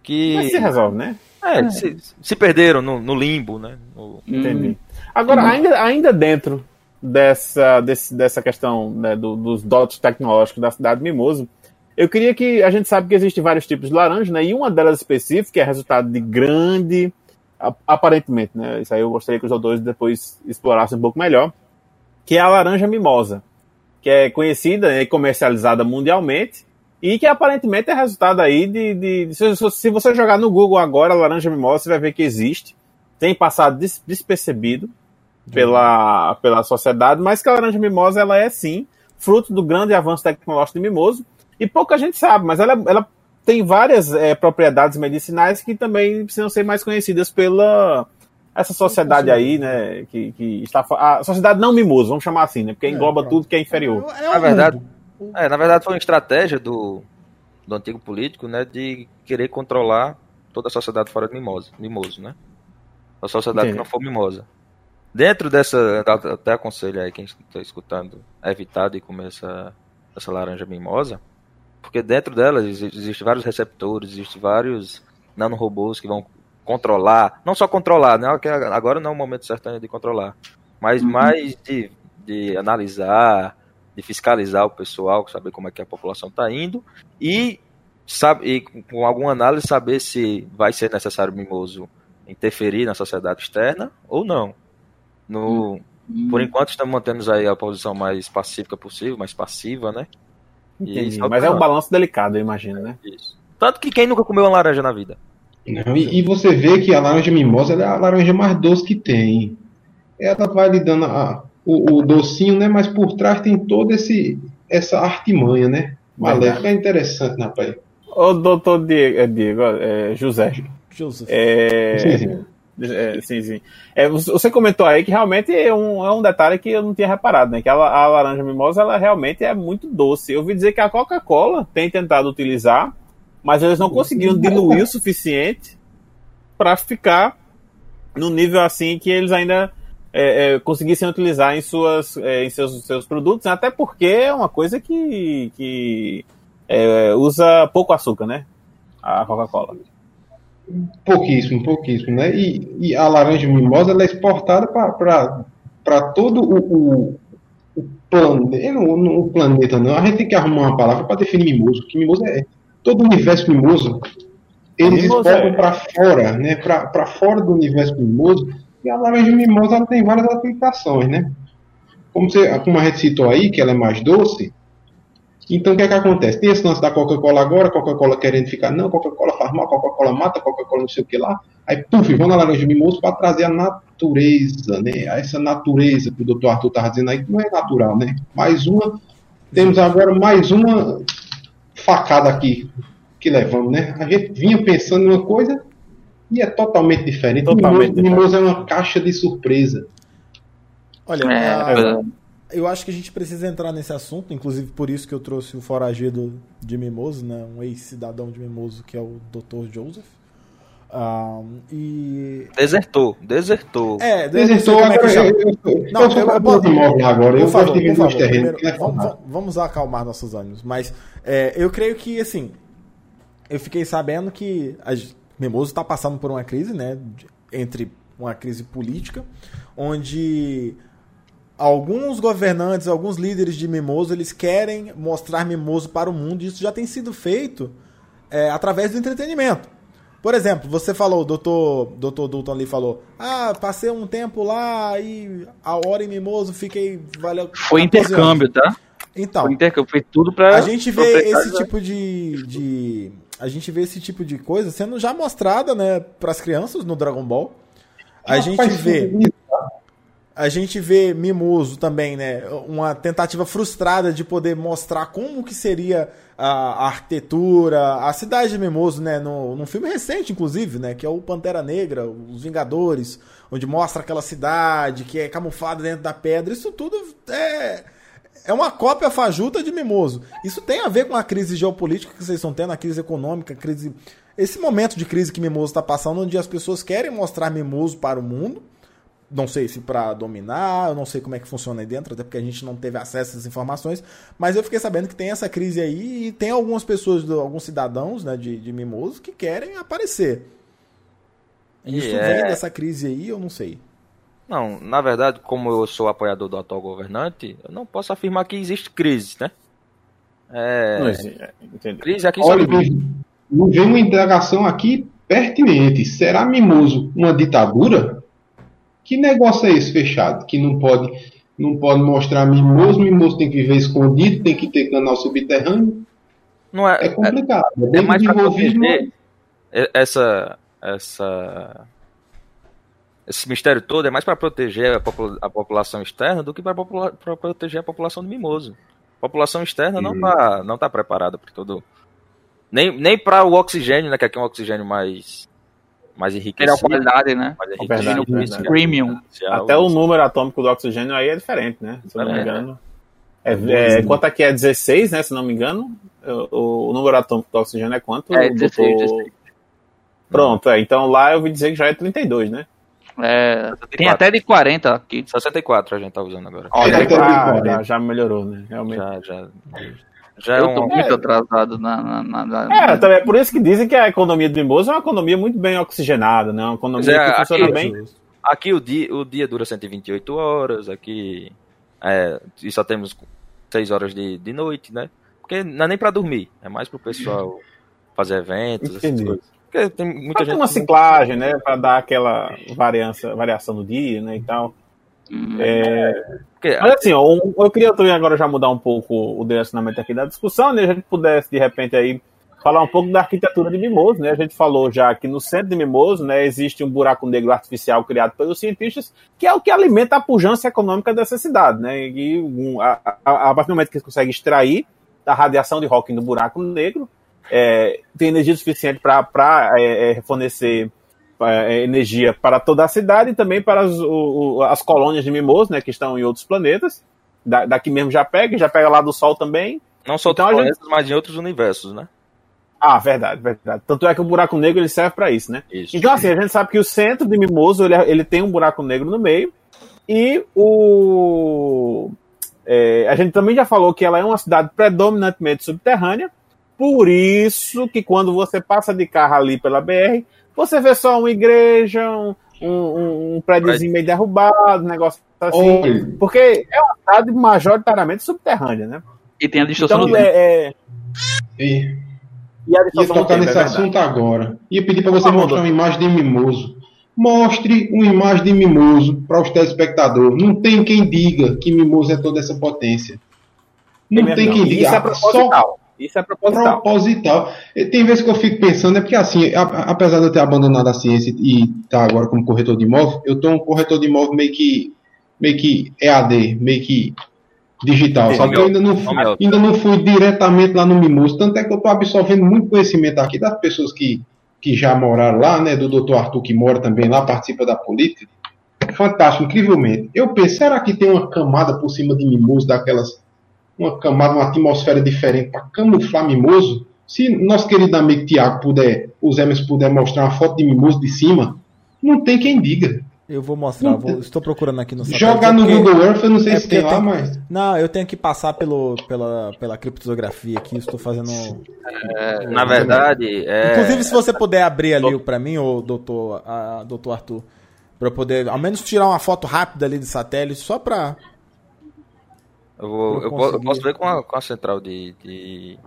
que Mas se resolve, né? é, se, se perderam no, no limbo, né? No- Entendi. Agora, ainda, ainda dentro dessa, desse- dessa questão né, do- dos dotes tecnológicos da cidade de Mimoso, eu queria que a gente sabe que existem vários tipos de laranja, né? E uma delas específica é resultado de grande, aparentemente, né? Isso aí eu gostaria que os autores depois explorassem um pouco melhor, que é a laranja mimosa, que é conhecida e comercializada mundialmente e que aparentemente é resultado aí de, de- de- se, se você jogar no Google agora laranja mimosa, você vai ver que existe, tem passado des- despercebido pela, pela sociedade, mas que a laranja mimosa ela é sim fruto do grande avanço tecnológico de mimoso e pouca gente sabe, mas ela, ela tem várias eh, propriedades medicinais que também precisam ser mais conhecidas pela essa sociedade aí, né, que, que está a sociedade não mimosa, vamos chamar assim, né, porque engloba pronto. tudo que é inferior. É Na verdade, mundo. É, na verdade foi uma estratégia do, do antigo político, né, de querer controlar toda a sociedade fora de mimoso, mimoso né? A sociedade Entendi. que não for mimosa. Dentro dessa, até aconselho aí quem está escutando, a evitar de comer essa, essa laranja mimosa, porque dentro dela exi- existem vários receptores, existem vários nanorobôs que vão controlar, não só controlar, né? agora não é o momento certo ainda de controlar, mas mais de, de analisar, de fiscalizar o pessoal, saber como é que a população está indo e, sabe, e com- alguma análise saber se vai ser necessário o mimoso interferir na sociedade externa ou não. No, Por enquanto estamos mantendo aí a posição mais pacífica possível, mais passiva, né? E Entendi. Mas é um balanço delicado, eu imagino, né? Isso. Tanto que quem nunca comeu uma laranja na vida? Não, e, e você vê que a laranja mimosa é a laranja mais doce que tem. Ela vai lhe dando a- o, o docinho, né? Mas por trás tem toda esse, essa artimanha, né? Maléfica é interessante, né, rapaz? Ô, doutor Diego, é, Diego é, José, Joseph. é, Sim, sim. É, sim, sim. É, você comentou aí que realmente é um, é um detalhe que eu não tinha reparado, né? Que a, a laranja mimosa, ela realmente é muito doce. Eu ouvi dizer que a Coca-Cola tem tentado utilizar, mas eles não conseguiram diluir o suficiente para ficar no nível assim que eles ainda é, é, conseguissem utilizar em, suas, é, em seus, seus produtos, até porque é uma coisa que, que é, usa pouco açúcar, né? A Coca-Cola. Pouquíssimo, pouquíssimo, né? E, e a laranja mimosa ela é exportada para todo o, o, o planeta. Não, não o planeta, não. A gente tem que arrumar uma palavra para definir mimoso. Que mimoso é todo o universo mimoso. Eles Mimoso exportam é- para fora, né? Para fora do universo mimoso. E a laranja mimosa ela tem várias aplicações, né? Como, você, como a gente citou aí, que ela é mais doce, então o que é que acontece? Tem esse lance da Coca-Cola agora, Coca-Cola querendo ficar, não, Coca-Cola faz mal, Coca-Cola mata, Coca-Cola não sei o que lá. Aí, puf, vão na laranja mimoso para trazer a natureza, né? Essa natureza que o Dr. Arthur estava dizendo aí, que não é natural, né? Mais uma, temos agora mais uma facada aqui que levamos, né? A gente vinha pensando em uma coisa e é totalmente diferente. Totalmente mimoso, é uma caixa de surpresa. Olha, É, a- eu acho que a gente precisa entrar nesse assunto, inclusive por isso que eu trouxe o foragido de Mimoso, né? Um ex-cidadão de Mimoso, que é o Dr. Joseph. Ah, e. Desertou, desertou. É, Desertou, como é que agora chama. eu, eu, eu, Não, eu sou eu- agora, eu favor, gosto de primeiro, é vamos- vamos acalmar nossos ânimos. Mas é, eu creio que, assim, eu fiquei sabendo que Mimoso está passando por uma crise, né? Entre uma crise política, onde alguns governantes, alguns líderes de Mimoso, eles querem mostrar Mimoso para o mundo. E isso já tem sido feito é, através do entretenimento. Por exemplo, você falou, o doutor, doutor Dulton ali falou, ah, passei um tempo lá e a hora em Mimoso fiquei, valeu... Foi 14 intercâmbio, tá? anos." Então, Foi intercâmbio, foi tudo pra. a gente vê esse tipo de, de a gente vê esse tipo de coisa sendo já mostrada, né, para as crianças no Dragon Ball. A gente vê a gente vê Mimoso também, né? Uma tentativa frustrada de poder mostrar como que seria a arquitetura, a cidade de Mimoso, né? No, num filme recente, inclusive, né? Que é o Pantera Negra, Os Vingadores, onde mostra aquela cidade que é camuflada dentro da pedra. Isso tudo é, é uma cópia fajuta de Mimoso. Isso tem a ver com a crise geopolítica que vocês estão tendo, a crise econômica, a crise... Esse momento de crise que Mimoso está passando, onde as pessoas querem mostrar Mimoso para o mundo, não sei se para dominar, eu não sei como é que funciona aí dentro, até porque a gente não teve acesso a essas informações, mas eu fiquei sabendo que tem essa crise aí e tem algumas pessoas, alguns cidadãos né, de, de Mimoso que querem aparecer. Isso E vem é- dessa crise aí, eu não sei. Não, na verdade, como eu sou apoiador do atual governante, eu não posso afirmar que existe crise, né? É, Não existe, é, entendi. crise aqui só Olha, não vem uma indagação aqui pertinente. Será Mimoso uma ditadura? Que negócio é esse fechado? Que não pode, não pode mostrar Mimoso, Mimoso tem que viver escondido, tem que ter canal subterrâneo. não é, É complicado. É, é bem mais para proteger essa essa esse mistério todo é mais para proteger a, popula- a população externa do que para proteger a população de Mimoso. A população externa não tá não tá preparada para todo nem nem para o oxigênio, né, que aqui é um oxigênio mais mais Melhor enriquecido, qualidade, né? mais Verdade, enriquecido, verdade. Premium. artificial. Até o número atômico do oxigênio aí é diferente, né? Se eu não me engano. É, é, quanto aqui é 16, né? Se não me engano. O, o número atômico do oxigênio é quanto? É, doutor? 16, 16. Pronto, é. Então lá eu ouvi dizer que já é 32, né? É, tem até de 40 aqui. 64 a gente tá usando agora. Olha, É, ah, é, já, já melhorou, né? Realmente. Já já já é Eu tô um muito É. atrasado na. na, na- na- É, também é por isso que dizem que a economia do Mimoso é uma economia muito bem oxigenada, né? Uma economia é, que funciona aqui- bem. Aqui o dia, o dia dura 128 horas, aqui é, e só temos 6 horas de, de noite, né? Porque não é nem pra dormir, é mais pro pessoal fazer eventos, essas Entendi. coisas. Porque tem muita Pra gente. uma ciclagem, né? Pra dar aquela variância, variação do dia, né? E tal. Hum, É, porque, Mas assim, ó, eu queria também agora já mudar um pouco o direcionamento aqui da discussão, né? A gente pudesse, de repente, aí falar um pouco da arquitetura de Mimoso, né? A gente falou já que no centro de Mimoso, né, existe um buraco negro artificial criado pelos cientistas, que é o que alimenta a pujança econômica dessa cidade, né? E um, a, a, a partir do momento que eles conseguem extrair da radiação de Hawking do buraco negro, é, tem energia suficiente para é, é, fornecer é, energia para toda a cidade e também para as, o- as colônias de Mimoso, né, que estão em outros planetas. Da- daqui mesmo já pega, já pega lá do Sol também. não só então planetas, mas em outros universos, né? Ah, verdade, verdade. Tanto é que o buraco negro ele serve para isso, né? Isso. Então, assim, a gente sabe que o centro de Mimoso ele, ele tem um buraco negro no meio e o. é, a gente também já falou que ela é uma cidade predominantemente subterrânea, por isso que quando você passa de carro ali pela BR, você vê só uma igreja, um, um, um prédiozinho meio derrubado, um negócio assim. Olha. Porque é uma cidade majoritariamente subterrânea, né? E tem a distorção Então, é, é, E, e a ia tocar tempo, nesse é assunto agora. Ia pedir para você favor, mostrar uma imagem de Mimoso. Mostre uma imagem de Mimoso para os telespectadores. Não tem quem diga que Mimoso é toda essa potência. Não tem não. quem diga. Isso é Ah, proposital. Isso é proposital. proposital. Tem vezes que eu fico pensando, é porque assim, apesar de eu ter abandonado a ciência e estar agora como corretor de imóvel, eu tô um corretor de imóvel meio que, meio que EAD, meio que digital, sabe? Eu ainda não, fui, Home office. ainda não fui diretamente lá no Mimoso, tanto é que eu estou absorvendo muito conhecimento aqui das pessoas que, que já moraram lá, né? Do doutor Arthur que mora também lá, participa da política. Fantástico, incrivelmente. Eu penso, será que tem uma camada por cima de Mimoso daquelas uma camada, uma atmosfera diferente para camuflar Mimoso. Se nosso querido amigo Tiago puder, os Emerson puder mostrar uma foto de Mimoso de cima, não tem quem diga. Eu vou mostrar, vou- estou procurando aqui no satélite, Jogar no Google Earth, eu não sei é se tem lá, mas. Não, eu tenho que passar pelo, pela, pela criptografia aqui, estou fazendo... Na verdade, é. Inclusive, se você puder abrir ali para mim, o doutor, a, doutor Arthur, para eu poder ao menos tirar uma foto rápida ali de satélite, só para eu, vou- eu eu po- eu posso ver com a, com a central de. de...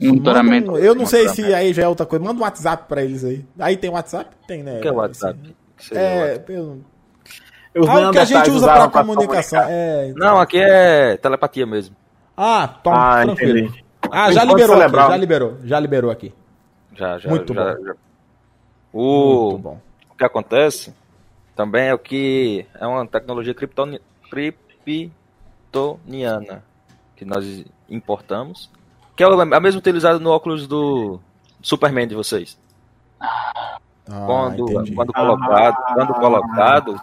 monitoramento. eu não sei se aí já é outra coisa. Manda um WhatsApp para eles aí. Aí tem WhatsApp? Tem, né? O que é o WhatsApp? Que o É, WhatsApp? eu- Os algo que a gente usa para pra comunicação. É, Não, aqui é telepatia mesmo. Ah, toma, Ah, tranquilo. entendi. Ah, já liberou aqui, já liberou, já liberou aqui. Já, já. Muito já, bom. já. O, Muito bom. o que acontece também é o que é uma tecnologia criptoni- kryptoniana que nós importamos, que é a mesma utilizada no óculos do Superman de vocês. Ah, quando, entendi. quando colocado, quando colocado,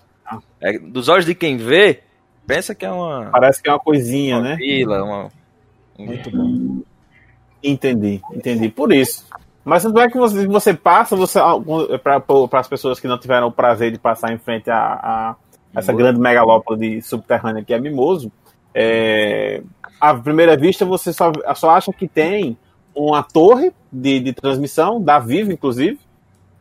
é, dos olhos de quem vê, pensa que é uma, Parece que é uma coisinha, uma né? vila, uma, Muito bom. Entendi, entendi. Por isso. Mas tanto é que você, você passa, você para as pessoas que não tiveram o prazer de passar em frente à, à, essa grande megalópole subterrânea que é Mimoso, é, à primeira vista você só, só acha que tem uma torre de, de transmissão, da Vivo, inclusive,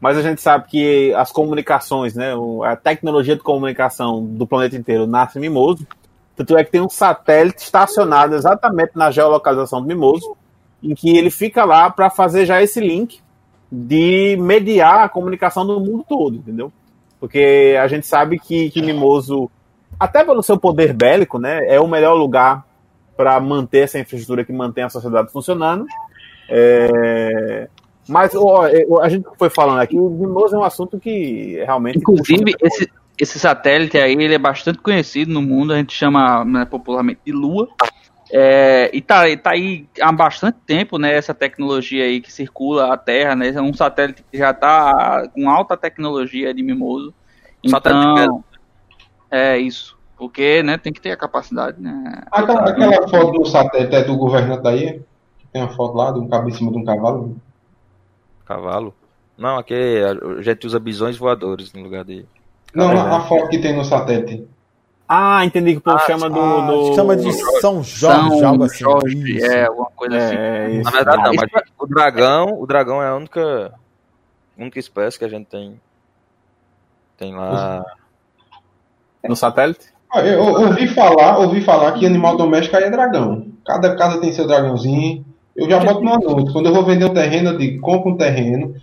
mas a gente sabe que as comunicações, né, a tecnologia de comunicação do planeta inteiro nasce em Mimoso. Tanto é que tem um satélite estacionado exatamente na geolocalização do Mimoso, em que ele fica lá para fazer já esse link de mediar a comunicação do mundo todo, entendeu? Porque a gente sabe que, que Mimoso, até pelo seu poder bélico, né, é o melhor lugar para manter essa infraestrutura que mantém a sociedade funcionando. É... Mas ó, a gente foi falando aqui, o Mimoso é um assunto que realmente. Inclusive, esse, esse satélite aí ele é bastante conhecido no mundo, a gente chama né, popularmente de Lua. É, e tá, tá aí há bastante tempo, né, essa tecnologia aí que circula a Terra, né, é um satélite que já tá com alta tecnologia de mimoso. Então, é isso, porque, né, tem que ter a capacidade, né. Aquela, aquela foto do satélite é do governante daí? Tem uma foto lá de um cabo em cima de um cavalo? Cavalo? Não, aqui a gente usa bisões voadores no lugar de... Não, a foto que tem no satélite. Ah, entendi que o povo ah, chama do, ah, do, Chama de São Jorge, São algo assim. Jorge, é, alguma coisa assim. É, isso. Na verdade não, mas o dragão, o dragão é a única, única espécie que a gente tem, tem lá... No satélite? Ah, Eu ouvi falar, ouvi falar que animal doméstico aí é dragão. Cada casa tem seu dragãozinho. Eu já boto numa noite. Quando eu vou vender um terreno, eu digo, compro um terreno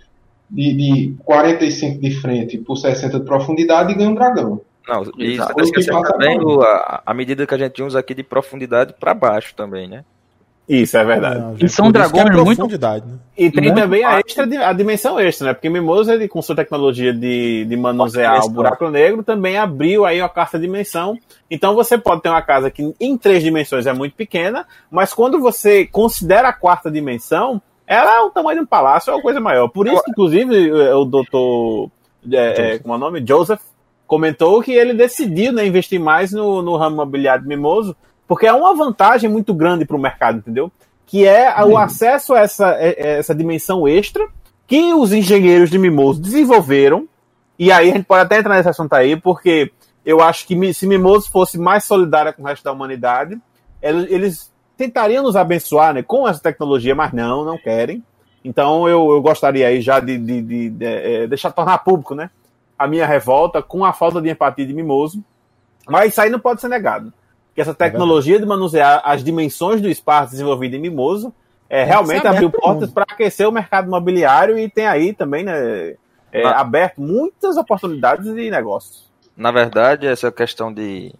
de, de 45 de frente por 60 de profundidade e ganho um dragão. Não, e você esqueceu Passa também a, a medida que a gente usa aqui de profundidade para baixo também, né? Isso, é verdade. Não, E são é dragões muito- profundidade, né? E tem Muito também a, extra, a dimensão extra, né? Porque Mimoso, ele, com sua tecnologia de, de manusear o buraco negro, também abriu aí a quarta dimensão. Então você pode ter uma casa que em três dimensões é muito pequena, mas quando você considera a quarta dimensão, ela é o tamanho de um palácio, é uma coisa maior. Por isso, que, inclusive, eh, o doutor, é, é, como é o nome? Joseph, comentou que ele decidiu né, investir mais no, no ramo imobiliário de Mimoso, porque é uma vantagem muito grande para o mercado, entendeu? Que é o acesso a essa, é- essa dimensão extra que os engenheiros de Mimoso desenvolveram. E aí a gente pode até entrar nesse assunto aí, porque eu acho que se Mimoso fosse mais solidária com o resto da humanidade, eles, tentariam nos abençoar né, com essa tecnologia, mas não, não querem. Então eu, eu gostaria aí já de, de- de- de, eh, deixar tornar público né, a minha revolta com a falta de empatia de Mimoso. Mas isso aí não pode ser negado. Que essa tecnologia de manusear as dimensões do espaço desenvolvida em Mimoso é, realmente ser aberto abriu portas para aquecer o mercado imobiliário e tem aí também né, é, Ah. aberto muitas oportunidades de negócios. Na verdade, essa questão de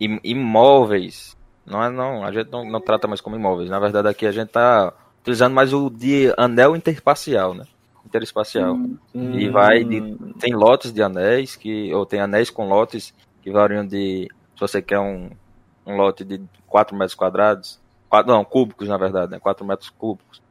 im- imóveis, não é não, a gente não, não trata mais como imóveis. Na verdade, aqui a gente está utilizando mais o de anel interespacial, né? Interespacial. E vai de, tem lotes de anéis que ou tem anéis com lotes que variam de se você quer um, um lote de 4 metros quadrados, quatro, não, cúbicos na verdade, né? 4 metros cúbicos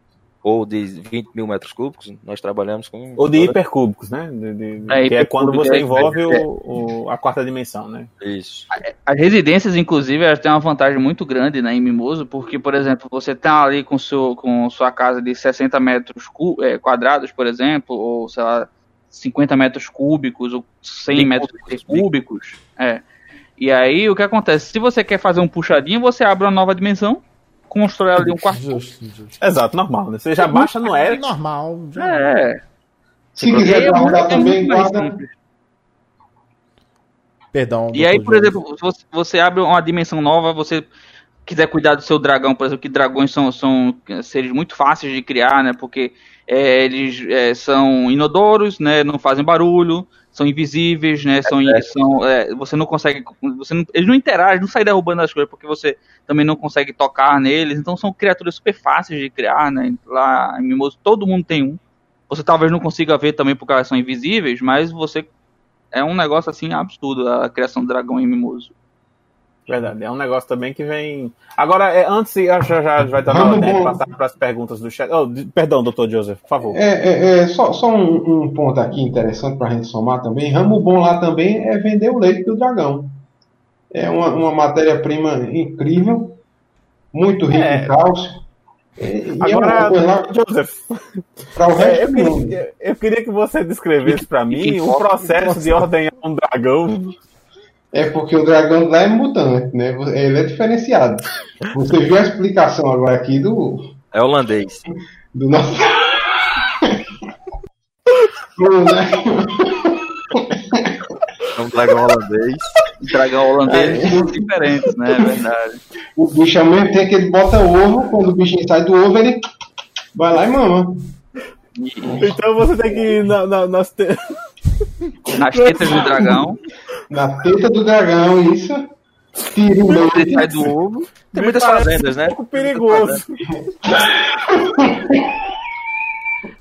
ou de 20 mil metros cúbicos, nós trabalhamos com Ou de hipercúbicos, né? De- de- É, que é quando você é, envolve é. o, o- a quarta dimensão, né? isso. As residências, inclusive, elas têm uma vantagem muito grande né, em Mimoso, porque, por exemplo, você tá ali com, seu, com sua casa de 60 metros é, quadrados, por exemplo, ou, sei lá, 50 metros cúbicos, ou 100 Bem metros cúbicos, cúbicos. É. E aí, o que acontece? Se você quer fazer um puxadinho, você abre uma nova dimensão, constrói ali um quarto. Justo, justo. Exato, normal, né? Você já baixa no É Eric. normal. já- É. Se quiser é guardar é também, guarda. Perdão. E aí, por exemplo, se você, você abre uma dimensão nova, você quiser cuidar do seu dragão, por exemplo, que dragões são, são seres muito fáceis de criar, né? Porque é, eles é, são inodoros, né? Não fazem barulho, são invisíveis, né? São, são é, você não consegue, você não- eles não interagem, não saem derrubando as coisas porque você também não consegue tocar neles. Então são criaturas super fáceis de criar, né? Lá em Mimoso todo mundo tem um. Você talvez não consiga ver também porque elas são invisíveis, mas você é um negócio assim absurdo a criação do dragão em Mimoso. Verdade, é um negócio também que vem. Agora, é, antes, já, já, já vai estar na hora de passar para as perguntas do chat. Oh, perdão, doutor Joseph, por favor. É, é, é, só só um, um ponto aqui interessante para a gente somar também. Ramo bom lá também é vender o leite do dragão. É uma, uma matéria-prima incrível, muito rica É. em cálcio. E, e é Agora, lá Joseph, para o é, resto eu, do mundo. queria, eu queria que você descrevesse para mim o foco, processo de ordenhar um dragão É porque o dragão lá é mutante, né? Ele é diferenciado. Você viu a explicação agora aqui do, É holandês. do nosso. Do, né? É um dragão holandês. O dragão holandês É. são diferentes, né? É verdade. O bicho ao mesmo tempo que ele bota ovo, quando o bichinho sai do ovo, ele vai lá e mama. Então você tem que ir na, na, nas te- Nas tetas do dragão, Na teta do dragão, isso. Tira o ele leite. sai do ovo. Tem muitas fazendas, né? um pouco perigoso.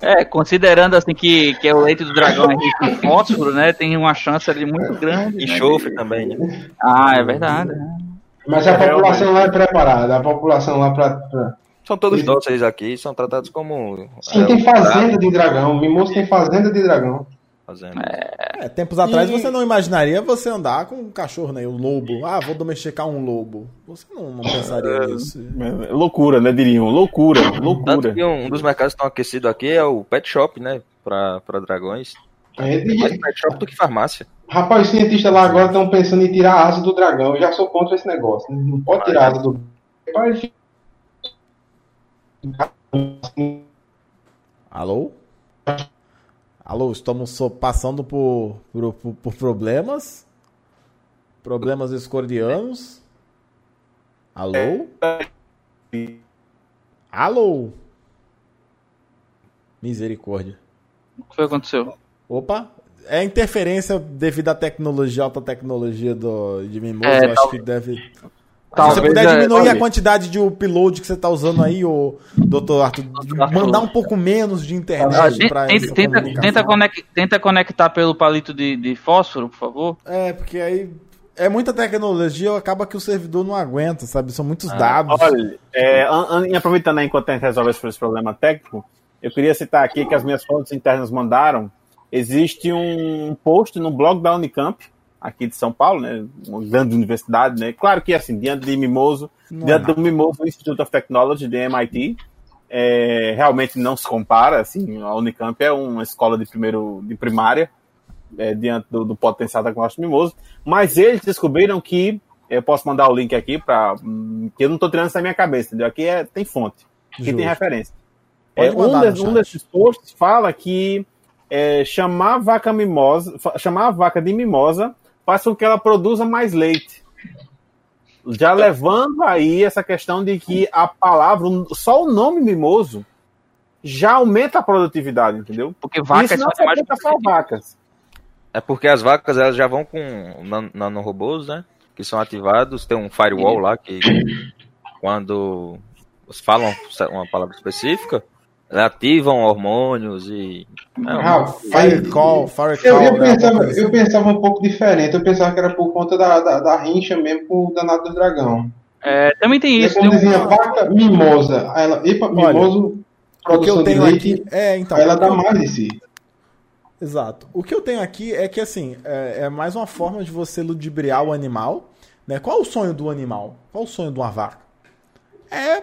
É, considerando assim que, que o leite do dragão é rico em fósforo, né? Tem uma chance ali muito grande. né? Enxofre também, né? Ah, é verdade. né? Mas a população lá é preparada. A população lá pra. pra- São todos dóceis aqui, são tratados como. Sim, é, tem fazenda de dragão. Mimoso tem fazenda de dragão. Fazenda. É, tempos atrás E- você não imaginaria você andar com um cachorro, né? Um lobo. Ah, vou domesticar um lobo. Você não, não pensaria nisso. É, Loucura, né? Diriam. Loucura, Tanto loucura. que um, dos mercados que estão aquecidos aqui é o pet shop, né? Pra, pra dragões. É, Mais pet shop do que farmácia. Rapaz, os cientistas lá agora estão pensando em tirar a asa do dragão. Eu já sou contra esse negócio. né? Não pode tirar a asa do. Rapaz, Alô? Alô, estamos passando por, por, por- problemas. Problemas escordianos. Alô? Alô? Misericórdia. O que foi que aconteceu? Opa, é interferência devido à tecnologia, alta tecnologia do, de Mimoso. É, eu acho tal- que deve. Se talvez você puder é- diminuir a talvez. quantidade de upload que você está usando aí, ô doutor Arthur, mandar um pouco menos de internet para tenta, essa tenta, tenta conec- tenta conectar pelo palito de, de fósforo, por favor. É, porque aí é muita tecnologia, acaba que o servidor não aguenta, sabe? São muitos Ah, dados. Olha, é, an- an- e aproveitando aí enquanto a gente resolve esse esse problema técnico, eu queria citar aqui que as minhas fontes internas mandaram. Existe um post no blog da Unicamp, aqui de São Paulo, né? Uma grande universidade, né? Claro que assim, diante de Mimoso, Não é diante nada. do Mimoso Institute of Technology, de MIT, é, realmente não se compara, assim, a Unicamp é uma escola de primeiro, de primária, é, diante do, do potencial tecnológico do Mimoso, mas eles descobriram que, eu posso mandar o link aqui, para que eu não estou tirando isso da minha cabeça, entendeu? Aqui é, tem fonte, aqui Justo. tem referência. É, um, des- um desses posts fala que é, chamar a vaca mimosa, chamar a vaca de mimosa faz com que ela produza mais leite. Já levando aí essa questão de que a palavra, só o nome mimoso, já aumenta a produtividade, entendeu? Porque vacas Isso não são mais só vacas. É porque as vacas elas já vão com nan- nanorobôs, né? Que são ativados, tem um firewall lá que quando falam uma palavra específica, ativam hormônios e. É, Ah, Firecall, Eu, Firecall. eu, né? pensava, eu pensava um pouco diferente. Eu pensava que era por conta da, da, da rincha mesmo com o danado do dragão. É, também tem isso. quando Tem um, dizia vaca mimosa, ela, epa, Olha, mimoso, O que produção eu de tenho leite, aqui. É, então. aí ela dá eu- mais de si. Exato. O que eu tenho aqui é que, assim, é, é mais uma forma de você ludibriar o animal. Né? Qual o sonho do animal? Qual o sonho de uma vaca? É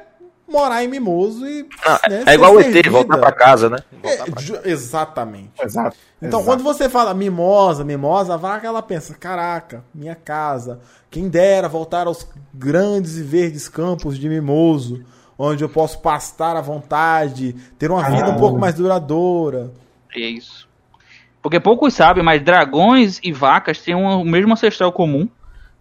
morar em mimoso e. Não, né, é igual o ET, voltar pra casa, né? É, ju- exatamente. Exato. Então, Exato. quando você fala mimosa, mimosa, a vaca ela pensa: caraca, minha casa, quem dera voltar aos grandes e verdes campos de mimoso, onde eu posso pastar à vontade, ter uma vida um pouco mais duradoura. É isso. Porque poucos sabem, mas dragões e vacas têm um- o mesmo ancestral comum.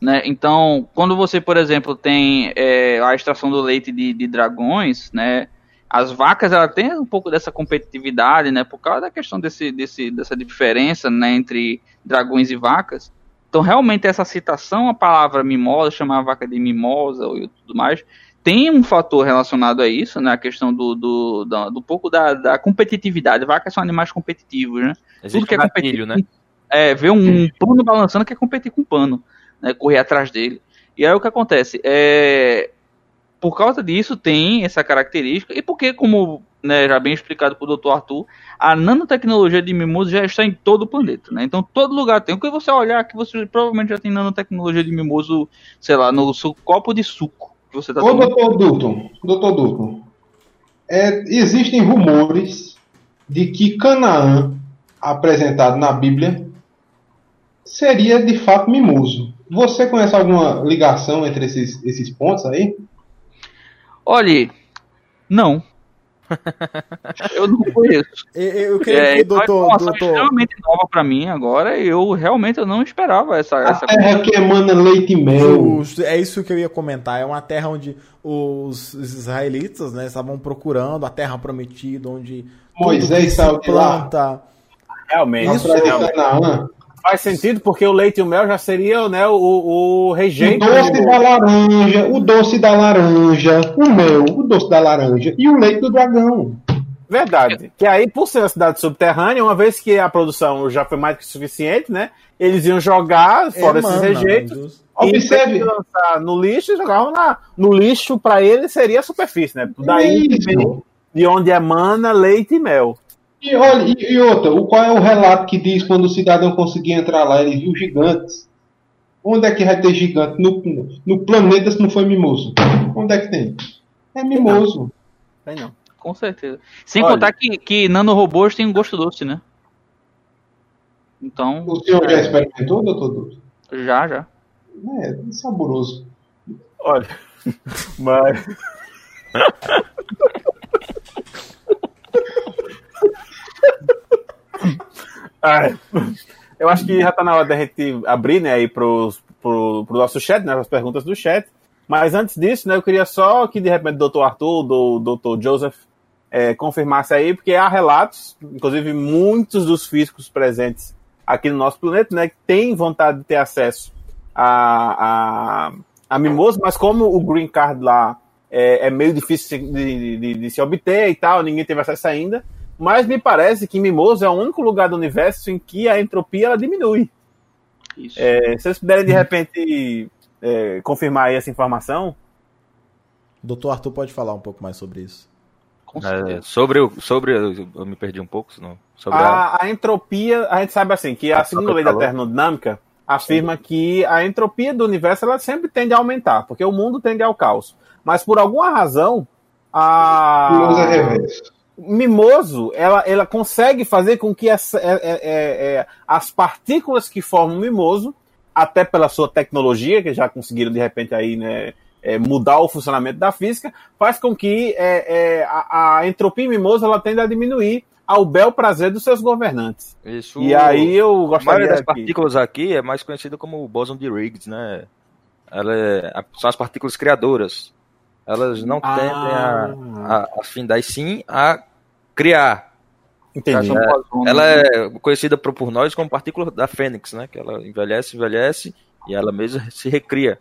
Né? Então, quando você, por exemplo, tem é, a extração do leite de, de dragões, né? As vacas ela tem um pouco dessa competitividade, né? Por causa da questão desse, desse, dessa diferença né, entre dragões e vacas. Então, realmente, essa citação à palavra mimosa, chamar a vaca de mimosa e tudo mais, tem um fator relacionado a isso, né? A questão do, do, da- do pouco da, da competitividade. Vacas são animais competitivos, né? Existe que é gatilho, né? É, ver um pano balançando quer competir com um pano, né? Correr atrás dele. E aí o que acontece? É, por causa disso tem essa característica, e porque, como né, já bem explicado pelo Dr. Arthur, a nanotecnologia de mimoso já está em todo o planeta, né? Então todo lugar tem. O que você olhar aqui, você provavelmente já tem nanotecnologia de mimoso, sei lá, no seu copo de suco que você tá Ô, tomando. doutor Dutton, doutor Dutton, é, existem rumores de que Canaã, apresentado na Bíblia, seria de fato mimoso. Você conhece alguma ligação entre esses, esses pontos aí? Olhe, não. eu não conheço. Eu, eu queria É, que o então é uma doutor, informação doutor, extremamente nova pra mim agora. e Eu realmente eu não esperava essa. A essa terra que emana leite e mel. Justo, é isso que eu ia comentar. É uma terra onde os israelitas né, estavam procurando a terra prometida, onde Moisés saiu de lá. planta. Realmente, Isso realmente. Faz sentido porque o leite e o mel já seria né, o, o O rejeito. doce do- da laranja, o doce da laranja, o mel, o doce da laranja e o leite do dragão. Verdade. Que aí, por ser uma cidade subterrânea, uma vez que a produção já foi mais que suficiente, né? Eles iam jogar fora esses Emana, rejeitos. E Observe. no lixo, jogavam lá. No lixo, para ele, seria a superfície, né? Daí Isso. de onde emana leite e mel. E olha, e, e outra, o, qual é o relato que diz quando o cidadão conseguia entrar lá? Ele viu gigantes. Onde é que vai ter gigante? No, no planeta se não foi mimoso. Onde é que tem? É mimoso. Tem não. Com certeza. Sem Olha. contar que, que nanorobôs têm um gosto doce, né? Então, O senhor já experimentou, doutor Dudu? já, já. É, saboroso. Olha. Mas. Eu acho que já tá na hora da gente abrir, né, aí pros, pro, pro nosso chat, né, as perguntas do chat. Mas antes disso, né, eu queria só que de repente o doutor Arthur, do doutor Joseph, é, confirmasse aí, porque há relatos, inclusive muitos dos físicos presentes aqui no nosso planeta, né, que têm vontade de ter acesso a, a, a mimoso, mas como o green card lá é, é meio difícil de, de, de se obter e tal, ninguém teve acesso ainda, mas me parece que mimoso é o único lugar do universo em que a entropia ela diminui. Isso. É, se vocês puderem de repente é, confirmar aí essa informação, Doutor Arthur pode falar um pouco mais sobre isso. Com certeza. É, sobre o. Sobre, eu, me perdi um pouco, senão. Sobre a, a, a entropia, a gente sabe assim, que a Ah, segunda lei da termodinâmica afirma que a entropia do universo ela sempre tende a aumentar, porque o mundo tende ao caos. Mas por alguma razão, a Mimoso ela, ela consegue fazer com que essa- é- é- é- é, as partículas que formam o mimoso, até pela sua tecnologia, que já conseguiram de repente aí, né, é, mudar o funcionamento da física, faz com que é, a, a entropia mimosa ela tende a diminuir ao bel prazer dos seus governantes. isso, E aí eu a maioria gostaria das partículas aqui é mais conhecida como o bóson de Higgs, né? Ela são as partículas criadoras. Elas não Ah. tendem a, a, a findar, e sim a criar. Entendi. Bósons, Ela é conhecida por, por nós como partícula da fênix, né? Que ela envelhece, envelhece e ela mesma se recria.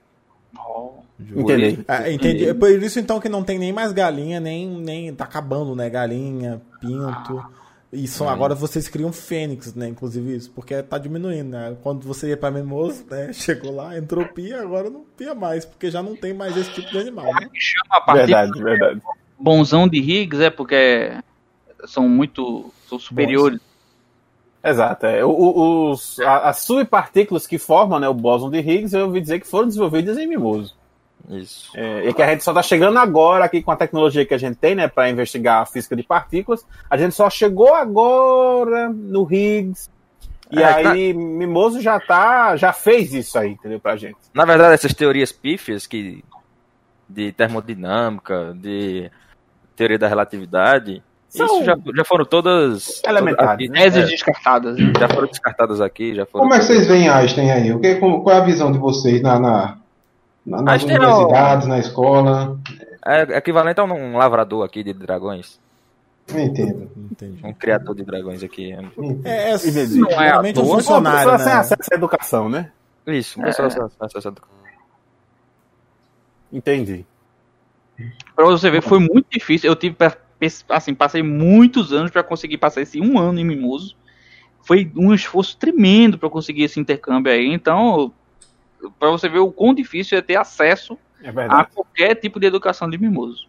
Oh. Entendi. Ah, entendi. É por isso então que não tem nem mais galinha, nem, nem tá acabando, né? Galinha, pinto. E são, agora vocês criam fênix, né? Inclusive isso, porque tá diminuindo, né? Quando você ia pra Mimoso, né? Chegou lá, entropia, agora não pia mais, porque já não tem mais esse tipo de animal, né? chama a partícula Verdade, verdade. bonzão de Higgs é porque são muito são superiores. Exato. É. O- o- os, a- as subpartículas que formam né, o bóson de Higgs, eu ouvi dizer que foram desenvolvidas em mimoso. Isso. É, e que a gente só está chegando agora aqui com a tecnologia que a gente tem, né, para investigar a física de partículas. A gente só chegou agora no Higgs. E É, aí, Mimoso já tá, já fez isso aí, entendeu, pra gente. Na verdade, essas teorias pífias que de termodinâmica, de teoria da relatividade, São isso já, já foram todas elementares, todas né? Teses descartadas. né? é, já foram descartadas aqui, já foram Como é que vocês veem Einstein aí? O que, como- qual é a visão de vocês na, na, na- nas Einstein é o- universidades, na escola? é equivalente a um lavrador aqui de dragões, Não entendo. Entendi. um criador de dragões aqui. É, é Entendi. Não é à um Pessoa sem né? acesso à educação, né? Isso, um É. pessoal acessa- acessa- Entendi. Pra você ver, foi muito difícil. Eu tive, assim, passei muitos anos pra conseguir passar esse um ano em Mimoso. Foi um esforço tremendo pra conseguir esse intercâmbio aí. Então, pra você ver o quão difícil é ter acesso É a qualquer tipo de educação de Mimoso.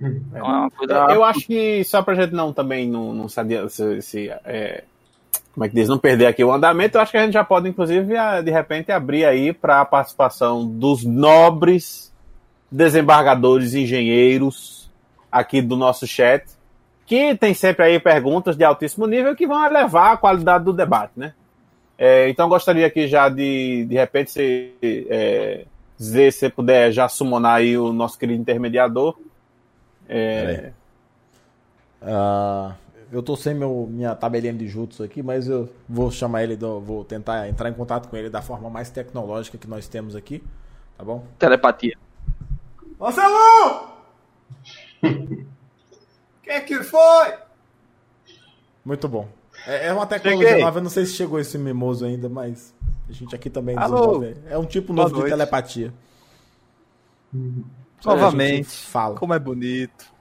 Hum. Então, é uma coisa. Eu acho que só pra gente não também não, não se, adia- se- se, é, como é que diz, não perder aqui o andamento, eu acho que a gente já pode, inclusive, de repente, abrir aí para a participação dos nobres desembargadores e engenheiros aqui do nosso chat, que tem sempre aí perguntas de altíssimo nível que vão elevar a qualidade do debate, né? É, então gostaria aqui já de, de repente, se, é, dizer, se você puder já summonar aí o nosso querido intermediador. É, Ah, eu tô sem meu, minha tabelinha de jutsu aqui, mas eu vou chamar ele, do- vou tentar entrar em contato com ele da forma mais tecnológica que nós temos aqui, tá bom? Telepatia. Marcelo! Quem que foi? Muito bom. É, é uma tecnologia Cheguei. nova, eu não sei se chegou esse mimoso ainda, mas a gente aqui também Alô? desenvolve. É um tipo Boa novo de telepatia. Novamente, A gente fala. como é bonito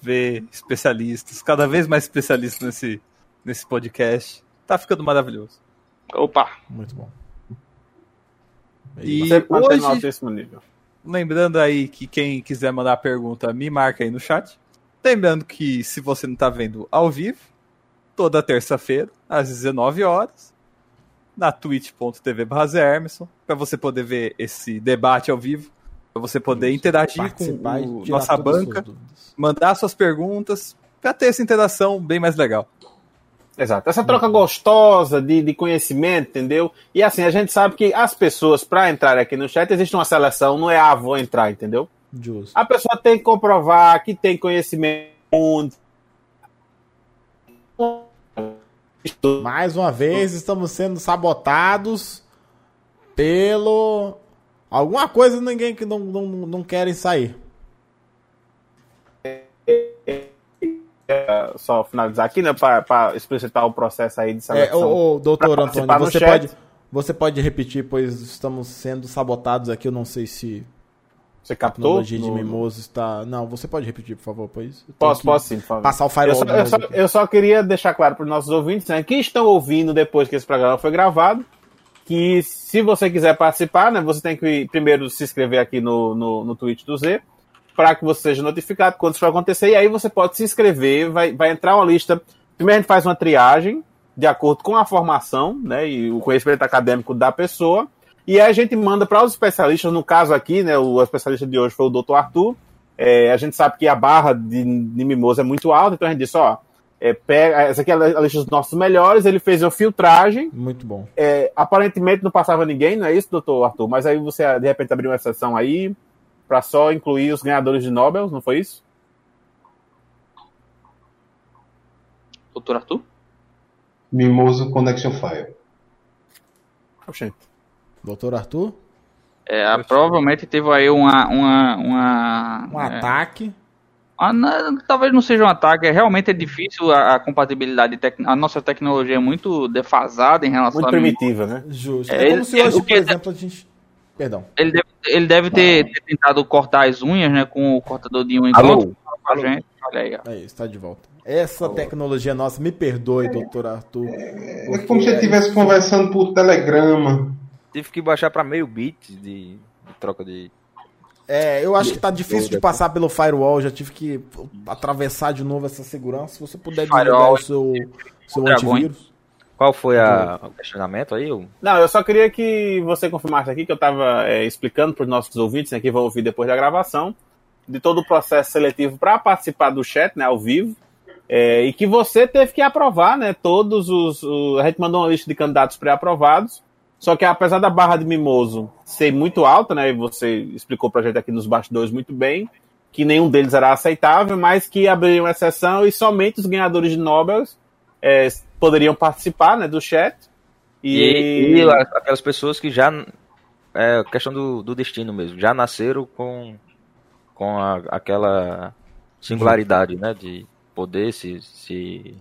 ver especialistas, cada vez mais especialistas nesse, nesse podcast. Tá ficando maravilhoso. Opa, Muito bom. E no hoje, nível. Lembrando aí que quem quiser mandar pergunta, me marca aí no chat. Lembrando que se você não tá vendo ao vivo, toda terça-feira, às 19 horas, na twitch.tv Emerson, para você poder ver esse debate ao vivo, para você poder interagir com o, nossa suas banca, mandar suas perguntas, para ter essa interação bem mais legal. Exato. Essa troca gostosa de, de conhecimento, entendeu? E assim, a gente sabe que as pessoas, para entrar aqui no chat, existe uma seleção, não é ah, vou entrar, entendeu? Justo. A pessoa tem que comprovar que tem conhecimento. Mais uma vez, estamos sendo sabotados pelo. Alguma coisa ninguém que não, não, não querem sair. É, Só finalizar aqui, né? Para explicitar o processo aí de É, seleção. ô, ô, doutor Antônio, você pode, você pode repetir, pois estamos sendo sabotados aqui. Eu não sei se Você a captou? tecnologia de mimoso está. Não, você pode repetir, por favor, pois. eu Posso, posso sim, por favor. Passar o Eu firewall só, de eu, só, eu só queria deixar claro para os nossos ouvintes né, que estão ouvindo depois que esse programa foi gravado que se você quiser participar, né, você tem que primeiro se inscrever aqui no, no, no Twitch do Z para que você seja notificado quando isso for acontecer e aí você pode se inscrever, vai, vai entrar uma lista. Primeiro a gente faz uma triagem de acordo com a formação né, e o conhecimento acadêmico da pessoa e aí a gente manda para os especialistas, no caso aqui, né, o especialista de hoje foi o Dr. Arthur, é, a gente sabe que a barra de, de mimoso é muito alta, então a gente disse, ó, é, pega, essa aqui é a lista dos nossos melhores, ele fez uma filtragem, Muito bom. é, aparentemente não passava ninguém, não é isso, doutor Arthur? Mas aí você, de repente, abriu uma exceção aí para só incluir os ganhadores de Nobel, não foi isso? doutor Arthur? Mimoso Connection File. Oxente. Doutor Arthur, É, a- provavelmente teve aí uma. uma, uma um é, ataque. ah, não, talvez não seja um ataque, é, realmente é difícil a, a compatibilidade. Tec, a nossa tecnologia é muito defasada em relação Muito a. primitiva, né? Justo. É, É, como se hoje, o por que- exemplo, a gente. Perdão. Ele deve, ele deve ter, ter tentado cortar as unhas, né? Com o cortador de unha Alô? enquanto com a gente. Olha aí, ó. É isso, tá de volta. Essa tecnologia nossa, me perdoe, doutor Arthur. É como se você estivesse conversando por telegrama. Tive que baixar pra meio bit de, de troca de. É, eu acho que tá difícil de passar pelo firewall, já tive que atravessar de novo essa segurança. Se você puder desligar o seu, seu dragões. antivírus. Qual foi a- o questionamento aí? Não, eu só queria que você confirmasse aqui que eu estava explicando para os nossos ouvintes, né, que vão ouvir depois da gravação, de todo o processo seletivo para participar do chat, né, ao vivo, é, e que você teve que aprovar, né, todos os, a gente mandou uma lista de candidatos pré-aprovados, só que apesar da barra de mimoso ser muito alta, né, e você explicou para a gente aqui nos bastidores muito bem, que nenhum deles era aceitável, mas que abriram exceção e somente os ganhadores de Nobel é, poderiam participar, né, do chat. E, e a- aquelas pessoas que já. É questão do, do destino mesmo. Já nasceram com, com a- aquela singularidade, né? De poder se. se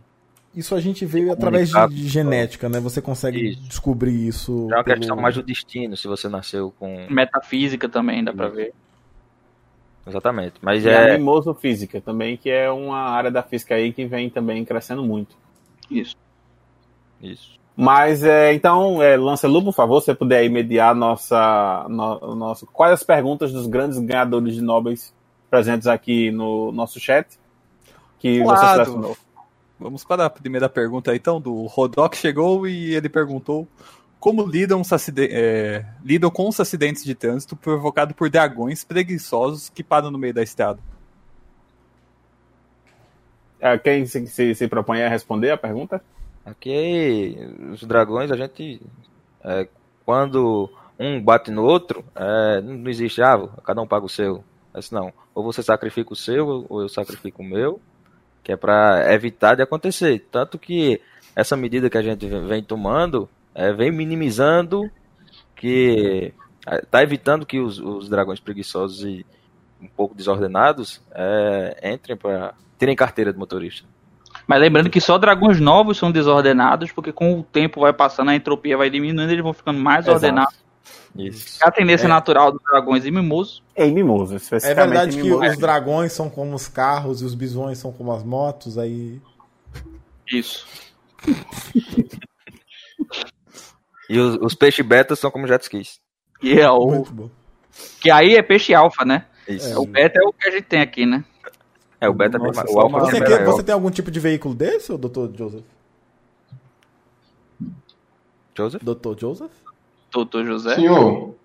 Isso a gente veio através de, genética, né? Você consegue Isso. descobrir isso. é uma pelo- questão mais do destino, se você nasceu com. Metafísica também, dá pra ver. Exatamente. Mas E a é. Mimoso Física também, que é uma área da física aí que vem também crescendo muito. Isso. Isso. Mas, é, então, é, Lancelot, por favor, se você puder aí mediar nossa, no, nosso, quais as perguntas dos grandes ganhadores de Nobel presentes aqui no nosso chat que você Claro. selecionou. Vamos para a primeira pergunta então, do Rodok chegou e ele perguntou como lidam, é, lidam com os acidentes de trânsito provocados por dragões preguiçosos que param no meio da estrada. É, quem se, se, se propõe a responder a pergunta? Aqui, os dragões, a gente. é, quando um bate no outro, é, não existe, ah, cada um paga o seu. Assim, não. Ou você sacrifica o seu, ou eu sacrifico o meu, que é pra evitar de acontecer. Tanto que essa medida que a gente vem tomando é, vem minimizando que. é, tá evitando que os, os dragões preguiçosos e um pouco desordenados é, entrem para. tirem carteira de motorista. Mas lembrando que só dragões novos são desordenados, porque com o tempo vai passando, a entropia vai diminuindo, eles vão ficando mais Exato. ordenados. Isso. É a tendência natural dos dragões e mimosos. Em Mimoso, É verdade que Mimoso. os dragões são como os carros e os bisões são como as motos, aí. Isso. E os, os peixes betas são como jet skis. E é o. Muito bom. Que aí é peixe alfa, né? Isso. O beta é o que a gente tem aqui, né? É, o beta Nossa, é o alfa Você, é maior. você tem algum tipo de veículo desse, ou doutor Joseph? Joseph? Doutor Joseph? Doutor José. Senhor,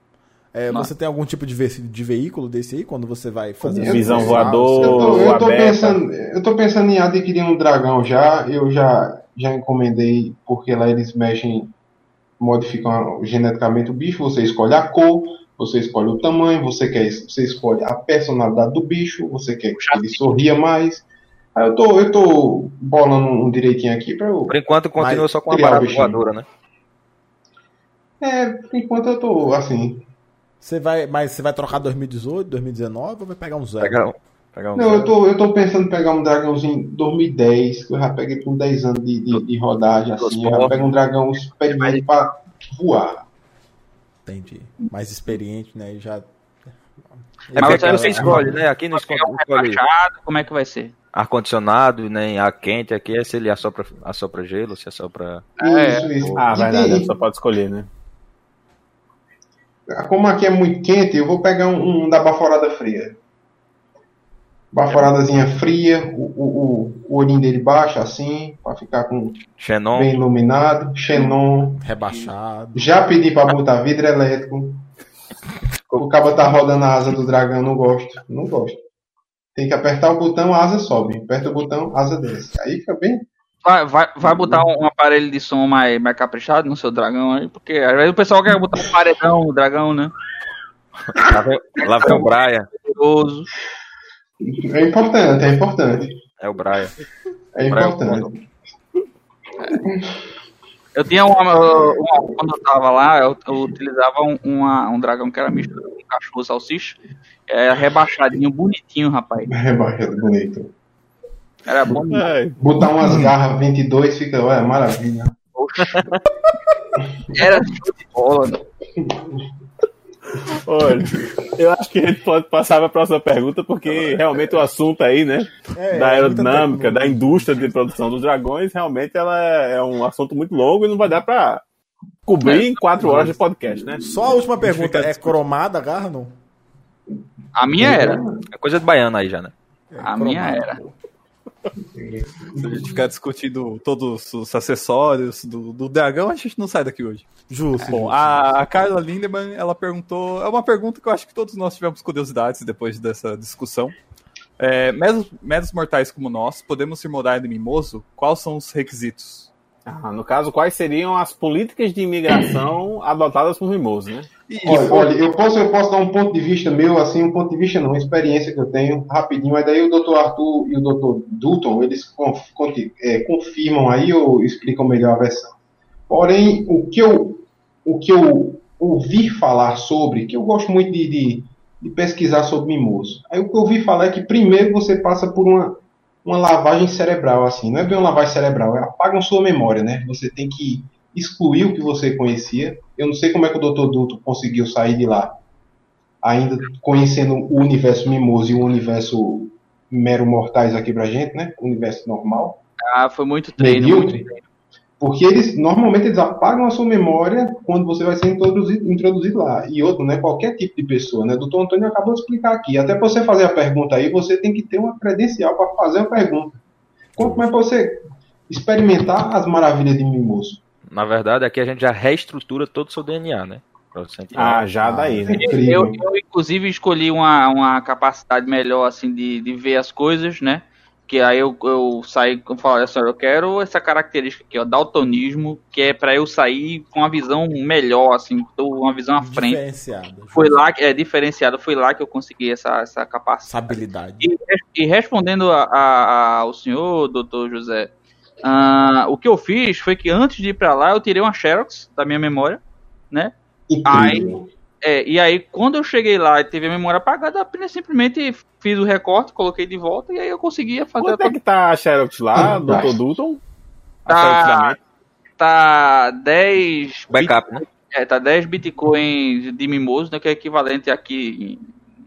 É, você tem algum tipo de, ve- de veículo desse aí quando você vai fazer Eu- Visão voador. eu tô, eu tô pensando, eu tô pensando em adquirir um dragão já. Eu já, já encomendei, porque lá eles mexem, modificam geneticamente o bicho. Você escolhe a cor, você escolhe o tamanho, você quer, você escolhe a personalidade do bicho, você quer que ele sorria mais. Aí eu tô, eu tô bolando um direitinho aqui pra eu. Por enquanto continua só com a parada voadora, né? É, por enquanto eu tô assim. Você vai, mas você vai trocar 2018, 2019 ou vai pegar um zero? Pegar, um- pegar um Não, eu tô, eu tô pensando em pegar um dragãozinho 2010, que eu já peguei com 10 anos de, de, de rodagem, assim. Eu já pego um dragão experiente pra voar. Entendi. Mais experiente, né? e Já. É Mas você- aqui você escolhe, né? Aqui não escolhe, escolhe Rebaixado, como é que vai ser? ar-condicionado, nem ar quente. Aqui é se ele assopra, assopra gelo, se assopra. É. Isso, isso. Ah, verdade, tem- você só pode escolher, né? como aqui é muito quente, eu vou pegar um, um da baforada fria. Baforadazinha fria, o, o, o, olhinho dele baixo assim, pra ficar com, Xenon. bem iluminado. Xenon. Rebaixado. Já pedi pra botar vidro elétrico. O cabo tá rodando a asa do dragão, não gosto. Não gosto. Tem que apertar o botão, a asa sobe. Aperta o botão, a asa desce. Aí fica bem. Vai, vai, vai botar um, um aparelho de som mais, mais caprichado no seu dragão aí, porque às vezes o pessoal quer botar um paredão no dragão, né? Lá vem, lá vem o Brian. É importante, é importante. É o Brian. É Brian importante. Eu tinha uma, uma- Quando eu tava lá, eu, eu utilizava um, uma- um dragão que era mistura com um cachorro salsicha. Era rebaixadinho, bonitinho, rapaz. Rebaixado, bonito. Era bom. É, Botar umas garras 22 fica, olha, maravilha. Era show de bola. né? Olha, eu acho que a gente pode passar para a próxima pergunta, porque realmente o assunto aí, né? É, da é aerodinâmica, muita da indústria de produção dos dragões, realmente ela é, é um assunto muito longo e não vai dar para cobrir em quatro horas de podcast, né? Só a última pergunta: é cromada a garra não? A minha era. É coisa de baiano aí já, né? É A minha era. Se a gente ficar discutindo todos os acessórios do, do dragão, a gente não sai daqui hoje. Justo. Bom, justo. a, a Carla Lindemann, ela perguntou. É uma pergunta que eu acho que todos nós tivemos curiosidades depois dessa discussão. É, meros, meros mortais como nós, podemos ser morar de mimoso? Quais são os requisitos? Ah, no caso, quais seriam as políticas de imigração adotadas por Mimoso, né? E, Olha, olha, eu posso, eu posso dar um ponto de vista meu, assim, um ponto de vista não, uma experiência que eu tenho, rapidinho, mas daí o Dr. Arthur e o Dr. Dutton, eles conf- conti- é, confirmam aí ou explicam melhor a versão. Porém, o que eu, o que eu ouvi falar sobre, que eu gosto muito de, de, de pesquisar sobre mimoso, aí o que eu ouvi falar é que primeiro você passa por uma, uma lavagem cerebral, assim, não é bem uma lavagem cerebral, é apagam sua memória, né? Você tem que excluir o que você conhecia. Eu não sei como é que o Dr. Duto conseguiu sair de lá, ainda conhecendo o universo mimoso e o universo mero mortais aqui pra gente, né? O universo normal. Ah, foi muito treino. Muito treino. Porque eles, normalmente, eles apagam a sua memória quando você vai ser introduzido, introduzido lá. E outro, né? Qualquer tipo de pessoa, né? Doutor Antônio acabou de explicar aqui. Até você fazer a pergunta aí, você tem que ter uma credencial para fazer a pergunta. Quanto mais para você experimentar as maravilhas de mimoso. Na verdade, aqui a gente já reestrutura todo o seu DNA, né? Ah, já daí, né? Eu, eu, inclusive, escolhi uma, uma capacidade melhor, assim, de, de ver as coisas, né? Que aí eu, eu saí eu falei assim, eu quero essa característica aqui, ó, daltonismo, que é pra eu sair com uma visão melhor, assim, uma visão à frente. Diferenciada. Foi lá que é diferenciado, foi lá que eu consegui essa, essa Essa capacidade. habilidade. E, e respondendo a- a- ao senhor, doutor José, ah, o que eu fiz foi que antes de ir pra lá, eu tirei uma Xerox da minha memória, né? Incrível. É, e aí, quando eu cheguei lá e teve a memória apagada, eu apenas simplesmente fiz o recorte, coloquei de volta e aí eu conseguia fazer. Quanto é que tá a Xerox lá, Ah, Dr. vai. Dutton? A Tá. Tá 10. Backup, né? É, tá 10 bitcoins de mimoso, né, que é equivalente aqui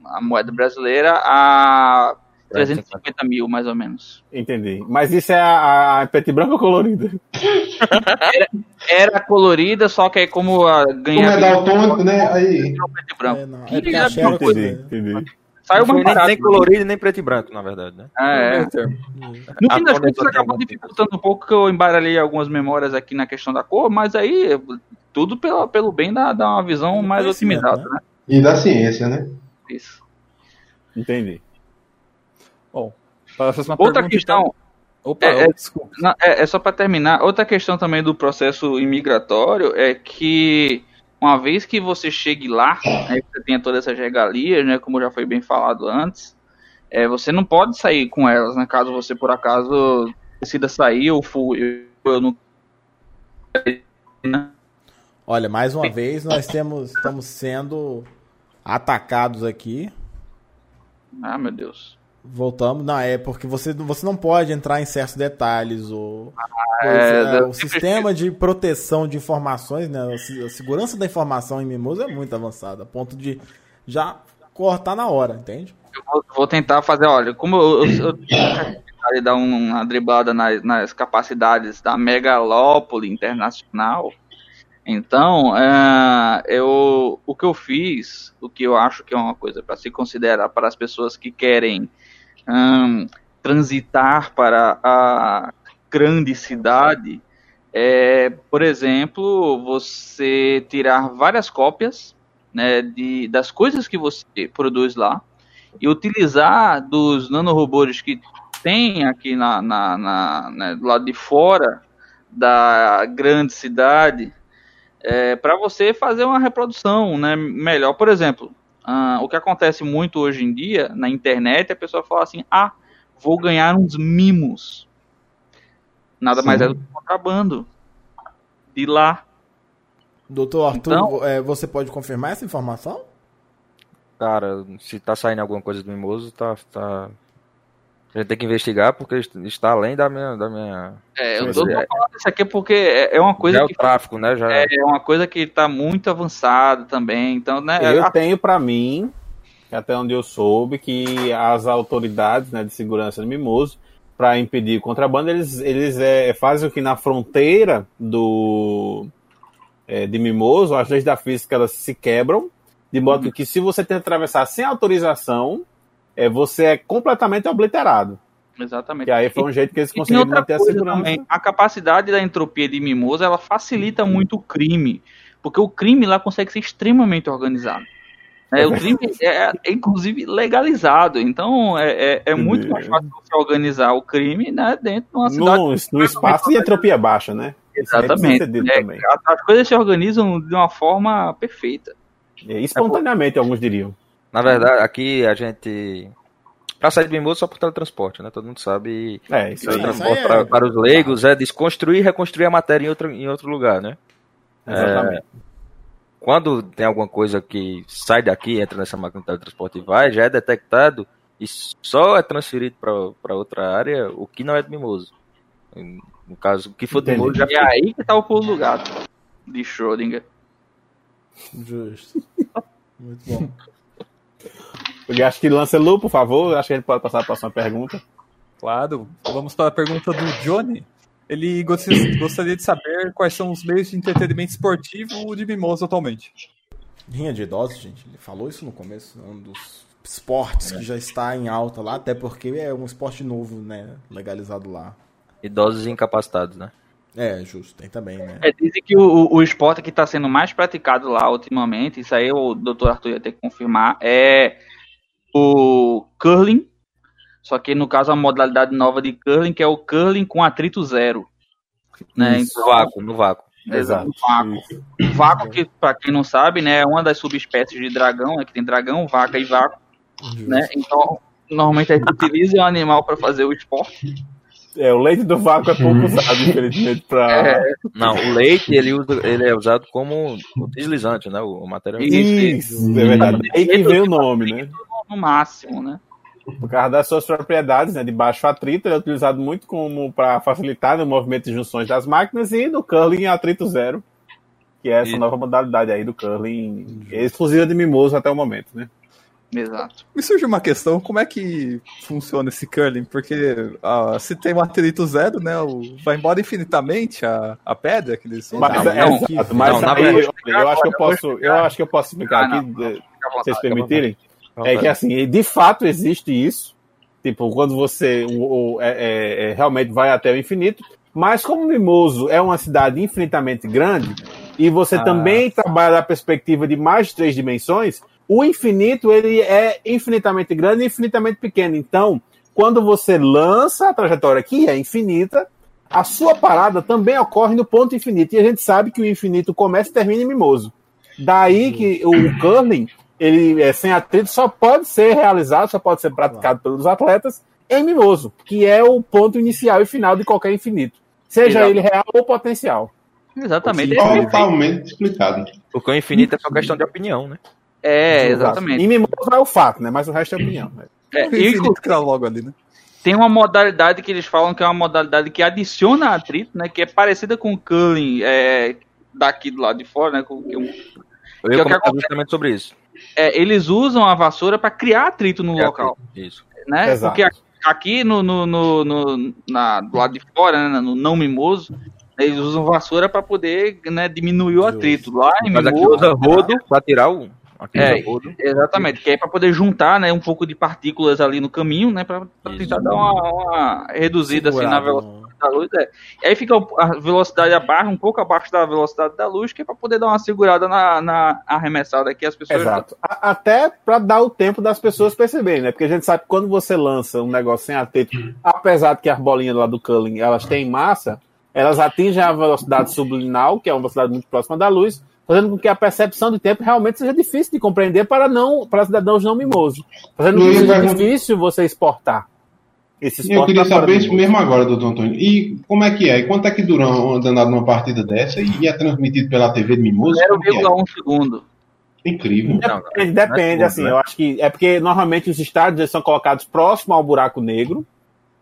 a moeda brasileira a 350 mil, mais ou menos. Entendi. Mas isso é a, a preto e branco ou colorida? Era colorida, só que aí como a Como ganha é daltônico, né? Aí. preto e branco. É, não, é Que porque a é Xerox, Entendi, né? entendi. Saiu mais nem, nem colorido nem preto e branco, na verdade, né? É, Meio termo. No fim das contas, acabou dificultando um pouco que eu embaralhei algumas memórias aqui na questão da cor, mas aí tudo pelo, pelo bem da, da uma visão mais otimizada, né? né? E da ciência, né? Isso. Entendi. Bom, para a próxima Outra pergunta, questão, então. Opa, É, é- desculpa. na- é, é só para terminar, outra questão também do processo imigratório é que uma vez que você chegue lá, né, você tenha todas essas regalias, né, como já foi bem falado antes, é, você não pode sair com elas, né, caso você por acaso decida sair ou for, eu, eu não Olha, mais uma vez nós temos, estamos sendo atacados aqui. Ah, meu Deus. Voltamos, não, é porque você, você não pode entrar em certos detalhes. O, é, coisa- eu o sistema de proteção de informações, né, a se- a segurança da informação em Mimoso é muito avançada, a ponto de já cortar na hora, entende? Vou, vou tentar fazer, olha, como eu, eu, eu dar um- uma driblada nas, nas capacidades da megalópole internacional, então é, eu, o que eu fiz, o que eu acho que é uma coisa para se considerar para as pessoas que querem hum, transitar para a grande cidade, é, por exemplo, você tirar várias cópias né, de, das coisas que você produz lá e utilizar dos nanorobôs que tem aqui na, na, na- né, do lado de fora da grande cidade para você fazer uma reprodução né, melhor. Por exemplo, ah, o que acontece muito hoje em dia na internet, a pessoa fala assim, ah, vou ganhar uns mimos. Nada mais Sim. é do que contrabando. De lá. Doutor Arthur, Então- é, você pode confirmar essa informação? Cara, se tá saindo alguma coisa do Mimoso, tá, tá... A gente tem que investigar porque está além da minha... Da minha... É, eu tô, tô falando isso aqui porque é, é uma Já coisa é o tráfico, né? Já... é uma coisa que está muito avançada também. Então, né? Eu a- tenho pra mim, até onde eu soube, que as autoridades né, de segurança do Mimoso, para impedir o contrabando, eles, eles é, fazem o que na fronteira do é, de Mimoso, as leis da física elas se quebram, de modo que se você tenta atravessar sem autorização, é, você é completamente obliterado. Exatamente. Que aí foi um jeito que eles E conseguiram manter a segurança. também, a capacidade da entropia de Mimosa, ela facilita muito o crime, porque o crime lá consegue ser extremamente organizado. É, o crime é, é, inclusive legalizado, então é, é, é muito mais fácil você organizar o crime né, dentro de uma cidade. No, no espaço e entropia baixa, né? Exatamente. É, as- as coisas se organizam de uma forma perfeita. É, Espontaneamente, alguns diriam. Na verdade, aqui a gente... Pra sair do Mimoso só por teletransporte, né? Todo mundo sabe. É, isso aí. Transporte é- para, para os leigos é desconstruir e reconstruir a matéria em outro, em outro lugar, né? Exatamente. Quando tem alguma coisa que sai daqui, entra nessa máquina de teletransporte e vai, já é detectado e só é transferido para outra área o que não é do Mimoso. No caso, o que for do Entendi. Mimoso já E é aí que tá o pulo do gato de Schrödinger. Justo. Muito bom. Eu acho que Lancelot, por favor. Acho que a gente pode passar para a próxima pergunta. Claro. Vamos para a pergunta do Johnny. Ele gostaria gostaria de saber quais são os meios de entretenimento esportivo de Mimoso atualmente. Rinha de idosos, gente. Ele falou isso no começo. É um dos esportes que já está em alta lá, até porque é um esporte novo, né? Legalizado lá. idosos e incapacitados, né? É, justo. Tem também, né? É, dizem que o, o esporte que está sendo mais praticado lá ultimamente, isso aí o Dr. Arthur ia ter que confirmar, é o curling. Só que no caso a modalidade nova de curling, que é o curling com atrito zero. Né? No vácuo, no vácuo. Exato. O vácuo. O vácuo, que, pra quem não sabe, né, é uma das subespécies de dragão, né, que tem dragão, vaca e vácuo. Né? Então, normalmente a gente utiliza o animal para fazer o esporte. É, o leite do vácuo é pouco usado, infelizmente, pra. É, Não, o leite ele, usa- ele é usado como deslizante, né? O, o material. Isso, é verdade. Aí que vem o nome, né? No máximo, né? Por causa das suas propriedades, né? De baixo atrito, ele é utilizado muito como para facilitar né, o movimento de junções das máquinas e no curling atrito zero, que é essa E- nova modalidade aí do curling, exclusiva de mimoso até o momento, né? Exato. Me surge uma questão, como é que funciona esse curling? Porque ah, se tem um atrito zero, né? o- vai embora infinitamente a, a pedra que eles Mas, Não, é, não, não, mas na aí, eu, eu acho que eu posso, eu acho que eu posso explicar Ah, aqui, não. se vocês permitirem. É que assim, de fato existe isso. Tipo, quando você o- o- é- é- é, realmente vai até o infinito. Mas como Mimoso é uma cidade infinitamente grande, e você Ah. também trabalha da perspectiva de mais de três dimensões, o infinito ele é infinitamente grande e infinitamente pequeno. Então, quando você lança a trajetória que é infinita, a sua parada também ocorre no ponto infinito. E a gente sabe que o infinito começa e termina em Mimoso. Daí que o curling, ele é sem atrito, só pode ser realizado, só pode ser praticado pelos atletas em Mimoso, que é o ponto inicial e final de qualquer infinito. Seja Exato. ele real ou potencial. Exatamente. Totalmente explicado. Porque o infinito é só questão de opinião, né? É, Em exatamente. Mimoso é o fato, né? Mas o resto é opinião. né? É, o e, infinito que tá logo ali, né? tem uma modalidade que eles falam que é uma modalidade que adiciona atrito, né? Que é parecida com o curling é, daqui do lado de fora, né? Com, que é um- Eu Que é ia o que comentar justamente sobre isso. É, eles usam a vassoura para criar atrito no local, Isso. né? Exato. Porque a- aqui no, no, no, no- na, do lado de fora, né, no não mimoso, eles usam vassoura para poder né, diminuir o atrito. Lá em Mas aqui mimoso, usa rodo pra tirar o. É, rodo. Exatamente, que é para poder juntar, né, um pouco de partículas ali no caminho, né, para tentar dar uma, uma reduzida assim na velocidade da luz. É. E aí fica a velocidade abaixo, um pouco abaixo da velocidade da luz, que é para poder dar uma segurada na, na arremessada que as pessoas. Exato. A- até para dar o tempo das pessoas perceberem, né? Porque a gente sabe que quando você lança um negócio sem atrito, apesar de que as bolinhas lá do curling elas têm massa, elas atingem a velocidade subliminal, que é uma velocidade muito próxima da luz, fazendo com que a percepção de tempo realmente seja difícil de compreender para não para cidadãos não mimosos, fazendo com que seja difícil você exportar. Esse Eu queria fora saber isso mesmo agora, doutor Antônio. E como é que é? E quanto é que dura danado numa partida dessa? E é transmitido pela TV de Mimoso? Como que é? 0,1 segundo. Incrível. Não, Depende, depende, Não é assim, né? eu acho que é porque normalmente os estádios são colocados próximo ao buraco negro,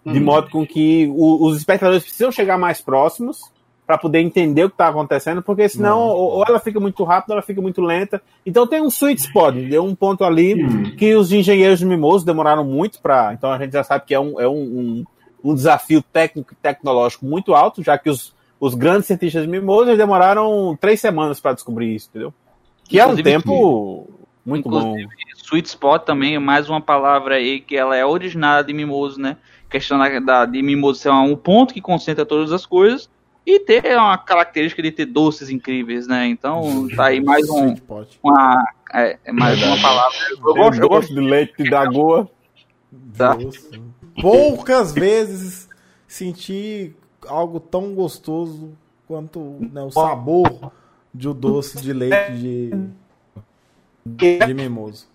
de Hum. modo com que o- os espectadores precisam chegar mais próximos para poder entender o que está acontecendo, porque senão ou, ou ela fica muito rápida, ou ela fica muito lenta. Então tem um sweet spot, deu um ponto ali que os engenheiros de Mimoso demoraram muito para. Então a gente já sabe que é um, é um, um, um desafio técnico e tecnológico muito alto, já que os, os grandes cientistas de Mimoso demoraram três semanas para descobrir isso, entendeu? Que é um tempo muito bom. Inclusive, Sweet spot também é mais uma palavra aí que ela é originada de mimoso, né? Questão da, da- de mimoso ser um ponto que concentra todas as coisas e ter uma característica de ter doces incríveis, né? Então tá aí mais um, uma, é, é mais uma palavra. Eu gosto, eu gosto doce de leite da goa. Tá. Poucas vezes senti algo tão gostoso quanto né, o sabor de um doce de leite de, de mimoso.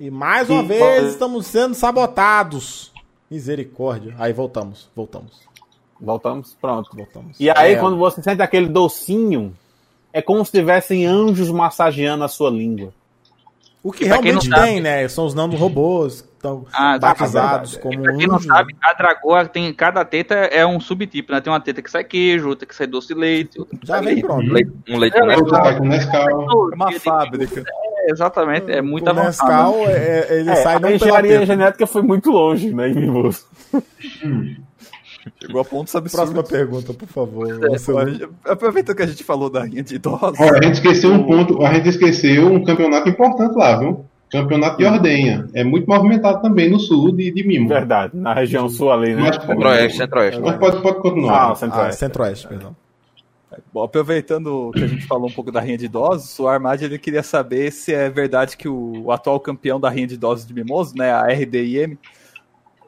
E mais uma vez estamos sendo sabotados. Misericórdia. Aí voltamos, voltamos, Voltamos, pronto. voltamos. E aí, É, quando você sente aquele docinho, é como se tivessem anjos massageando a sua língua. O que realmente não sabe- tem, né? São os nanorobôs que estão Ah, batizados como Pra quem não anjos. sabe, a dragoa tem. Cada teta é um subtipo, né? Tem uma teta que sai queijo, outra que sai doce de leite. outra que Já sai vem leite. pronto. Leite- um leite É, né? Vai com Nescau. É uma fábrica. É, exatamente, é muito o avançado. Nescau, é, é- ele É, sai a não pela engenharia genética foi muito longe, né, em Mimoso. Chegou a pontos Próxima absurdos. pergunta, por favor. É, Aproveitando que a gente falou da rinha de idosos. Olha, a gente esqueceu um ponto, a gente esqueceu um campeonato importante lá, viu? Campeonato de Ordenha. É muito movimentado também no sul de, de Mimo. Verdade, na região sul ali, né? Centro-Oeste, centro-oeste. mas pode, pode Ah, continuar. Ah, centro-oeste. Centro-Oeste, perdão. Bom, aproveitando que a gente falou um pouco da rinha de idosos, o Armad ele queria saber se é verdade que o, o atual campeão da rinha de idosos de Mimoso, né, a RDIM,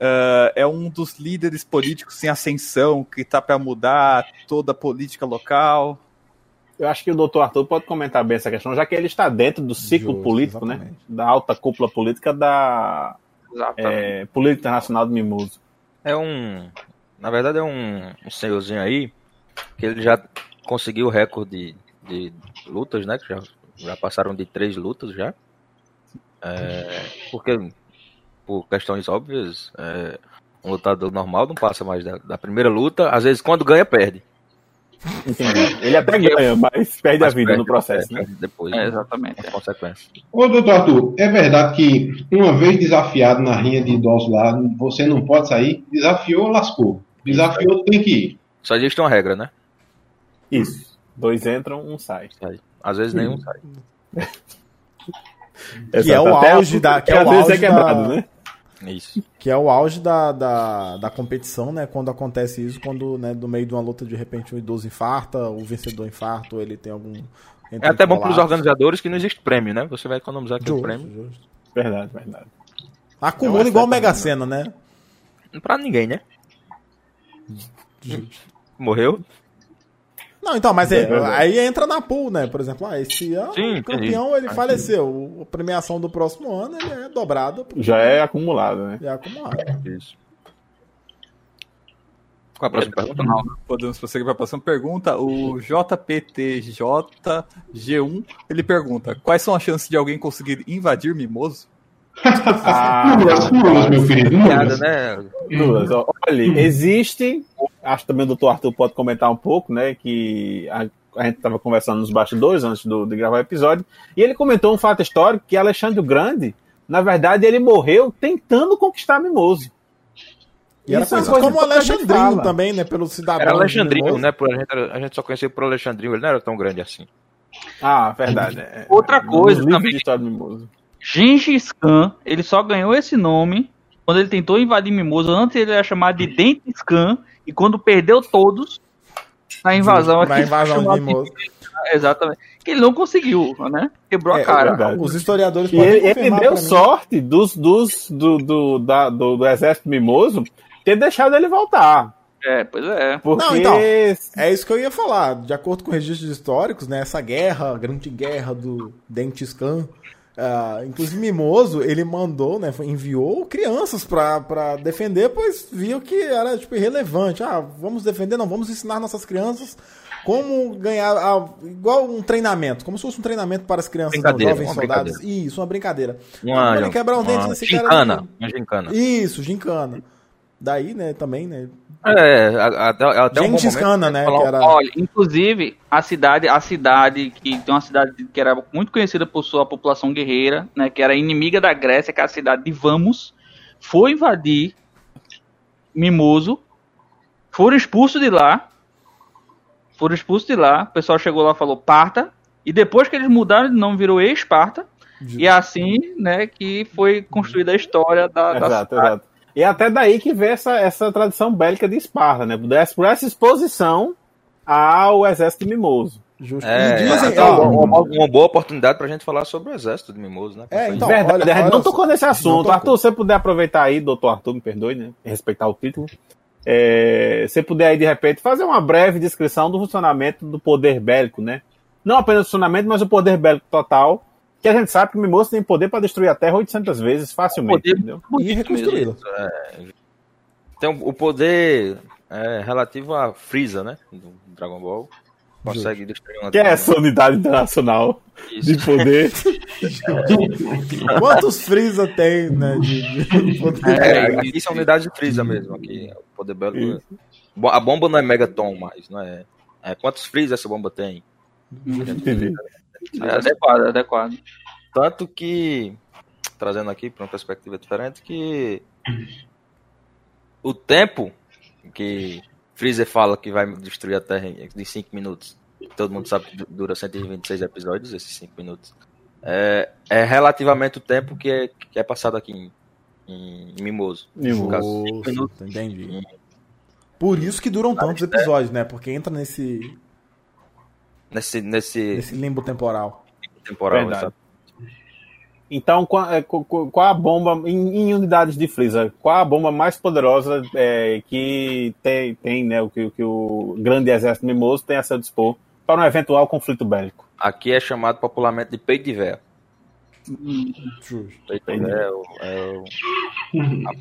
ah, é um dos líderes políticos em ascensão que tá para mudar toda a política local. Eu acho que o doutor Arthur pode comentar bem essa questão, já que ele está dentro do ciclo Justo, político, né? exatamente. Da alta cúpula política da é, Política Internacional do Mimoso. É um. Na verdade, é um, um senhorzinho aí que ele já conseguiu o recorde de, de lutas, né? Que já, já passaram de três lutas já. É, porque, por questões óbvias, é, um lutador normal não passa mais da, da primeira luta. Às vezes, quando ganha, perde. Entendi. Ele até ganha, mas perde Mas a vida perde, no processo, é, né? perde Depois, É, né? exatamente. Com consequência. Ô, doutor Arthur, é verdade que uma vez desafiado na rinha de idosos lá, você não pode sair? Desafiou, lascou. Desafiou, tem que ir. Só existe uma regra, né? Isso. Dois entram, um sai. Sai. Às vezes nenhum sai. Que é o auge da- que que é às o vezes é auge da- quebrado, né? Isso. Que é o auge da, da, da competição, né? Quando acontece isso, quando né, no meio de uma luta, de repente, o idoso infarta, o vencedor infarta, ou ele tem algum. É até bom para os organizadores que não existe prêmio, né? Você vai economizar aquele Justo, prêmio. justo. Verdade, verdade. Acumula é igual o Mega. Sena, né? Pra ninguém, né? Morreu? Não, então, mas é, É aí entra na pool, né? Por exemplo, ah, esse ano Sim, o campeão ele faleceu. A premiação do próximo ano ele é dobrada porque Já é acumulado, né? é acumulado. Isso. Qual a próxima pergunta? Não, Podemos prosseguir para a próxima pergunta. O JPTJG1 ele pergunta: Quais são as chances de alguém conseguir invadir Mimoso? Ah, Nulas, nulas, meu querido, nulas. né? Duas. ó, Olha, existe, acho que também o doutor Arthur pode comentar um pouco, né, que a, a gente estava conversando nos bastidores antes do, de gravar o episódio, e ele comentou um fato histórico que Alexandre o Grande, na verdade, ele morreu tentando conquistar Mimoso. E era Isso é uma conhecido coisa como fala. também, né? Pelo cidadão. Era Mimoso. né? Por, a, gente, a gente só conhecia por Alexandrinho, ele não era tão grande assim. Ah, verdade. é. Outra Nos coisa também. de história do Mimoso. Gengis Khan, ele só ganhou esse nome quando ele tentou invadir Mimoso. Antes ele era chamado de Dentes Khan. E quando perdeu todos, na invasão Na invasão de chamado Mimoso. Exatamente. Que ele não conseguiu, né? Quebrou É, a cara. verdade. Os historiadores E podem ele, ele deu sorte dos, dos, do, do, da- do, do exército mimoso ter deixado ele voltar. É, pois é. Porque Não, então, É isso que eu ia falar. De acordo com registros históricos, né, essa guerra, a grande guerra do Dentes Khan, ah, inclusive Mimoso, ele mandou, né, enviou crianças pra, pra defender, pois viu que era tipo irrelevante. Ah, vamos defender, não, vamos ensinar nossas crianças como ganhar, ah, igual um treinamento, como se fosse um treinamento para as crianças, não, jovens soldados. Isso, uma brincadeira. Uma, quebrar os dentes uma nesse cara. gincana. Isso, gincana. Daí, né, também, né, É, até, até um momento. Khan, né, falar que era... Olha, inclusive, a cidade, a cidade que tem uma cidade que era muito conhecida por sua população guerreira, né, que era inimiga da Grécia, que é a cidade de Vamos, foi invadir Mimoso, foram expulsos de lá, foram expulsos de lá, o pessoal chegou lá e falou Parta, e depois que eles mudaram de nome virou Esparta, e é assim, né, que foi construída a história da, da Exato, cidade. exato. E é até daí que vem essa, essa tradição bélica de Esparta, né? Por essa- exposição ao exército mimoso. Justo. É, e dizem, até ó, uma, uma- boa oportunidade pra gente falar sobre o exército de Mimoso, né? É, então, Verdade, olha- a gente olha não tocou nesse Não assunto. tocou. Arthur, se você puder aproveitar aí, doutor Arthur, me perdoe, né? Respeitar o título. É, se você puder aí, de repente, fazer uma breve descrição do funcionamento do poder bélico, né? Não apenas o funcionamento, mas o poder bélico total. Que a gente sabe que o Mimoso tem poder para destruir a Terra 800 vezes facilmente, Poder entendeu? e reconstruí-la. Tem o, poder é, relativo a Freeza, né? Do Dragon Ball. Consegue destruir uma Que é essa unidade internacional Isso. de poder. Quantos Freeza tem, né? De, de poder? É, unidades de Freeza mesmo. Aqui, o poder é- Bo- A bomba não é Megaton mais, não é? é quantos Freeza essa bomba tem? Entendi. É adequado, é adequado. Tanto que, trazendo aqui para uma perspectiva diferente, que o tempo que Freezer fala que vai destruir a Terra em em 5 minutos, todo mundo sabe que du- dura 126 episódios, esses 5 minutos, é, é relativamente o tempo que é, que é passado aqui em, em Mimoso. No caso, minutos. entendi. Por isso que duram tantos episódios, né? Porque entra nesse, Nesse, nesse nesse limbo temporal. temporal. Verdade. Então, qual, é, a bomba, em, em unidades de Freezer, qual a bomba mais poderosa é, que tem, tem né, o que, o que o grande exército mimoso tem a seu dispor para um eventual conflito bélico? Aqui é chamado popularmente de peito de véia. Justo. Véia é, o- é o-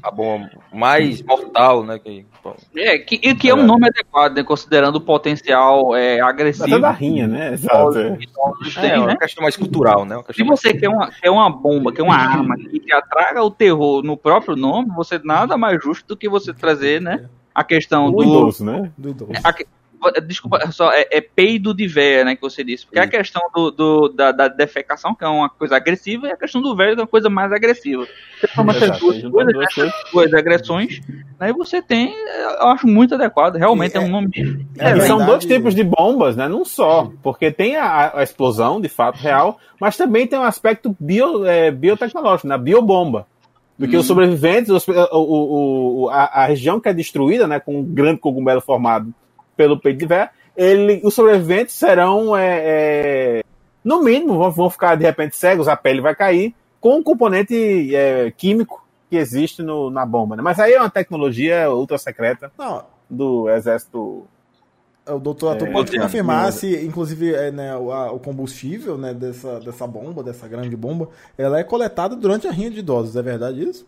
a, a bomba mais mortal, né? Que, É, que, e que é um nome adequado, né, considerando o potencial é, agressivo. Da rinha, né? Exato. é. é, uma né? questão mais cultural, né? Se questão mais- você quer uma, quer uma bomba, quer uma arma que te atraga o terror no próprio nome, você nada mais justo do que você trazer, né? A questão O do. idoso, né? Do idoso. a desculpa, só, é, é peido de véia, né, que você disse. Porque a questão do, do- da, da defecação, que é uma coisa agressiva, e a questão do velho, que é uma coisa mais agressiva. Você toma essas duas coisas, duas essas duas agressões, aí você tem, eu acho muito adequado, realmente é, um nome... É e são dois tipos de bombas, né? Não só. Porque tem a, a explosão, de fato, real, mas também tem um aspecto bio, é, biotecnológico, na biobomba. Porque os sobreviventes, os- o, o- o- a, a região que é destruída, né, com um grande cogumelo formado pelo peito de véia, ele, os sobreviventes serão, é, é, no mínimo, vão, vão ficar de repente cegos, a pele vai cair, com um componente é, químico que existe no- na bomba. Né? Mas aí é uma tecnologia ultra secreta Não, do exército o doutor Arthur É, pode Deus, confirmar Deus. se, inclusive, é, né, o, a- o combustível né, dessa, dessa bomba, dessa grande bomba, ela é coletada durante a rinha de idosos, é verdade isso?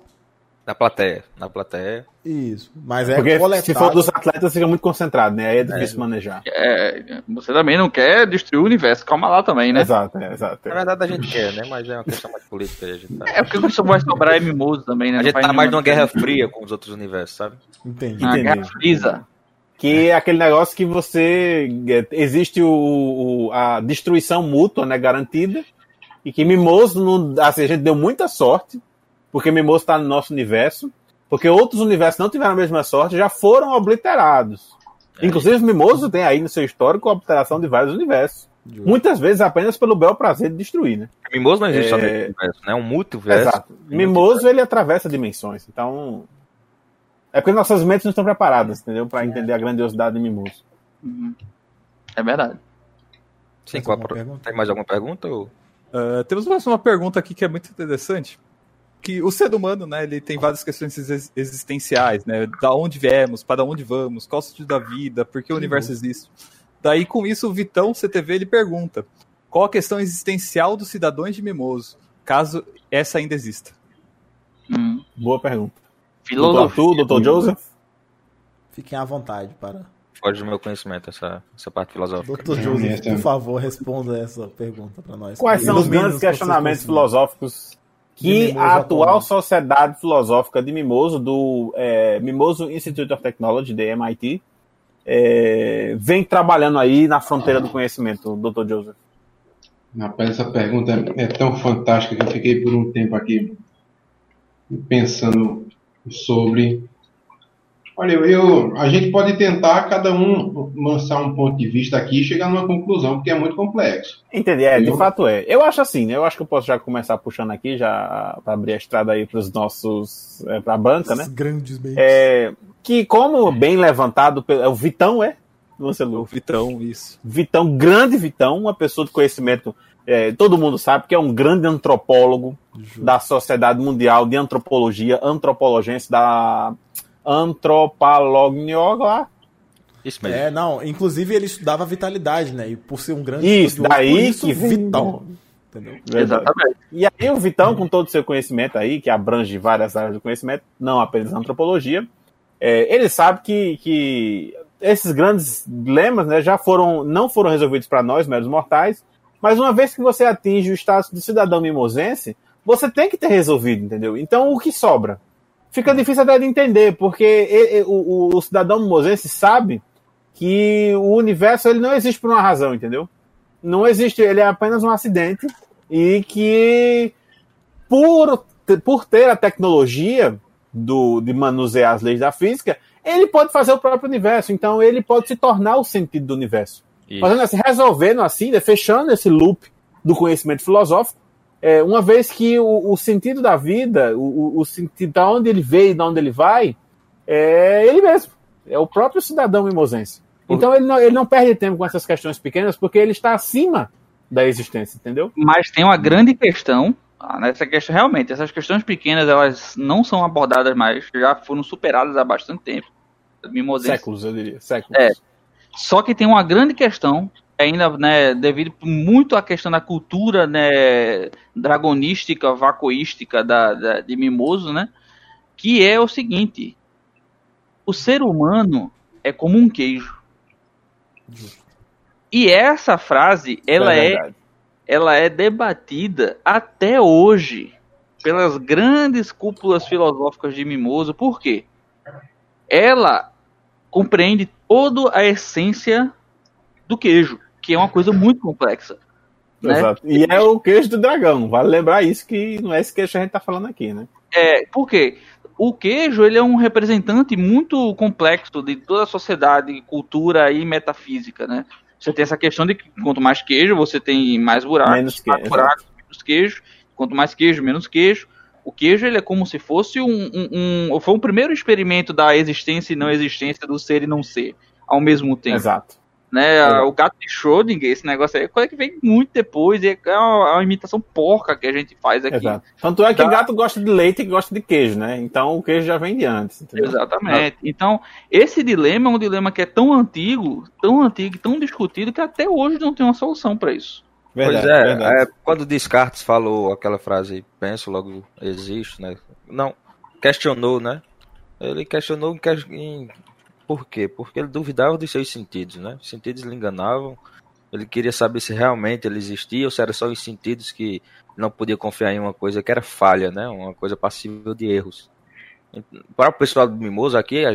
Na plateia. Na plateia. Isso. Mas é Porque coletado. se for dos atletas, fica muito concentrado, né? Aí é difícil manejar. É, você também não quer destruir o universo, calma lá também, né? Exato, é, exato. Na verdade a gente quer, né? Mas é uma questão mais política. A gente tá, É porque o que vai sobrar é mimoso também, né? a gente tá mais numa guerra fria com os outros universos, sabe? Entendi. Uma Entendi. guerra frisa. Que é aquele negócio que você. é, Existe o, o- a destruição mútua, né? Garantida. E que Mimoso, não, assim, a gente deu muita sorte, porque Mimoso está no nosso universo. Porque outros universos não tiveram a mesma sorte, já foram obliterados. Inclusive, Mimoso tem aí no seu histórico a obliteração de vários universos. Muitas vezes apenas pelo bel prazer de destruir, né? Mimoso não existe só É. nesse universo, né? É um multiverso. Exato. Mimoso, ele atravessa dimensões. Então. É porque nossas mentes não estão preparadas, entendeu? Para entender a grandiosidade de Mimoso. Uhum. É verdade. Sim, pro- pergunta? Tem mais alguma pergunta? Ou... Ah, temos mais uma pergunta aqui que é muito interessante. Que o ser humano, né, ele tem várias questões exis- existenciais, né? Da onde viemos, para onde vamos, qual o sentido da vida, por que o universo existe. Daí, com isso, o Vitão CTV ele pergunta: qual a questão existencial dos cidadãos de Mimoso, caso essa ainda exista? Hum. Boa pergunta. Doutor Filosofia. Arthur, doutor Joseph? Fiquem à vontade para. Foge do meu conhecimento essa, essa parte filosófica. Doutor Joseph, por favor, responda essa pergunta para nós. Quais são os grandes questionamentos filosóficos que a atual sociedade filosófica de Mimoso, do é, Mimoso Institute of Technology, da MIT, é, vem trabalhando aí na fronteira do conhecimento, doutor Joseph? Rapaz, essa pergunta é, é tão fantástica que eu fiquei por um tempo aqui pensando sobre. Olha, eu, eu- a gente pode tentar cada um lançar um ponto de vista aqui e chegar numa conclusão, porque é muito complexo. Entendi, é, de Eu- fato é. Eu acho assim, né? Eu acho que eu posso já começar puxando aqui, já para abrir a estrada aí para os nossos, é, para a banca, né? Esses grandes meios. É, que como bem levantado, pelo- é o Vitão, é? Você, O? Vitão, isso. Vitão, grande Vitão, uma pessoa de conhecimento, é, todo mundo sabe que é um grande antropólogo Justo. da Sociedade Mundial de Antropologia, antropologense da Antropolognia, Isso mesmo. É, não, inclusive ele estudava vitalidade, né? E por ser um grande Isso, daí isso, que. Entendeu? Exatamente. E aí o Vitão, com todo o seu conhecimento aí, que abrange várias áreas do conhecimento, não apenas a antropologia, é, ele sabe que, que esses grandes dilemas né, já foram, não foram resolvidos para nós, meros mortais, mas uma vez que você atinge o status de cidadão mimosense, você tem que ter resolvido, entendeu? Então o que sobra? Fica difícil até de entender, porque e- e- o, o- cidadão mimosense sabe que o universo ele não existe por uma razão, entendeu? Não existe, ele é apenas um acidente e que por, por ter a tecnologia do, de manusear as leis da física, ele pode fazer o próprio universo, então ele pode se tornar o sentido do universo. Isso. Fazendo assim, resolvendo assim, né, fechando esse loop do conhecimento filosófico, é, uma vez que o, o sentido da vida, o, o- sentido da onde ele veio e de onde ele vai, é ele mesmo. É o próprio cidadão mimosense. Então ele não, ele não perde tempo com essas questões pequenas porque ele está acima da existência, entendeu? Mas tem uma grande questão Ah, nessa questão, realmente, essas questões pequenas, elas não são abordadas mais, já foram superadas há bastante tempo. Mimosense. Séculos, eu diria. Séculos. É. Só que tem uma grande questão, ainda, né, devido muito à questão da cultura, né, dragonística, vacoística da, da- de Mimoso, né, que é o seguinte: o ser humano é como um queijo. E essa frase, ela é, verdade. ela é debatida até hoje pelas grandes cúpulas filosóficas de Mimoso. Por quê? Ela compreende toda a essência do queijo, que é uma coisa muito complexa. né? Exato. E é o queijo do dragão. Vale lembrar isso que não é esse queijo que a gente tá falando aqui, né? É, por quê? O queijo ele é um representante muito complexo de toda a sociedade, cultura e metafísica, né? Você tem essa questão de que quanto mais queijo, você tem mais buracos, Menos queijo, mais buracos, menos queijo. Quanto mais queijo, menos queijo. O queijo ele é como se fosse um, um, um- foi um primeiro experimento da existência e não existência do ser e não ser ao mesmo tempo Exato. Né? a- O gato de Schrödinger, esse negócio aí, é coisa que vem muito depois, e é uma, é uma imitação porca que a gente faz aqui. Exato. Tanto é que Tá. gato gosta de leite e gosta de queijo, né? Então o queijo já vem de antes. Entendeu? Exatamente. Então, esse dilema é um dilema que é tão antigo, tão antigo, e tão discutido, que até hoje não tem uma solução para isso. Verdade, pois é, verdade. é, quando Descartes falou aquela frase, penso, logo existe, né? Não, questionou, né? Ele questionou em, que- em- por quê? Porque ele duvidava dos seus sentidos, né? Os sentidos lhe enganavam. Ele queria saber se realmente ele existia ou se era só os sentidos que não podia confiar em uma coisa que era falha, né? Uma coisa passível de erros. Para o pessoal do Mimoso aqui, a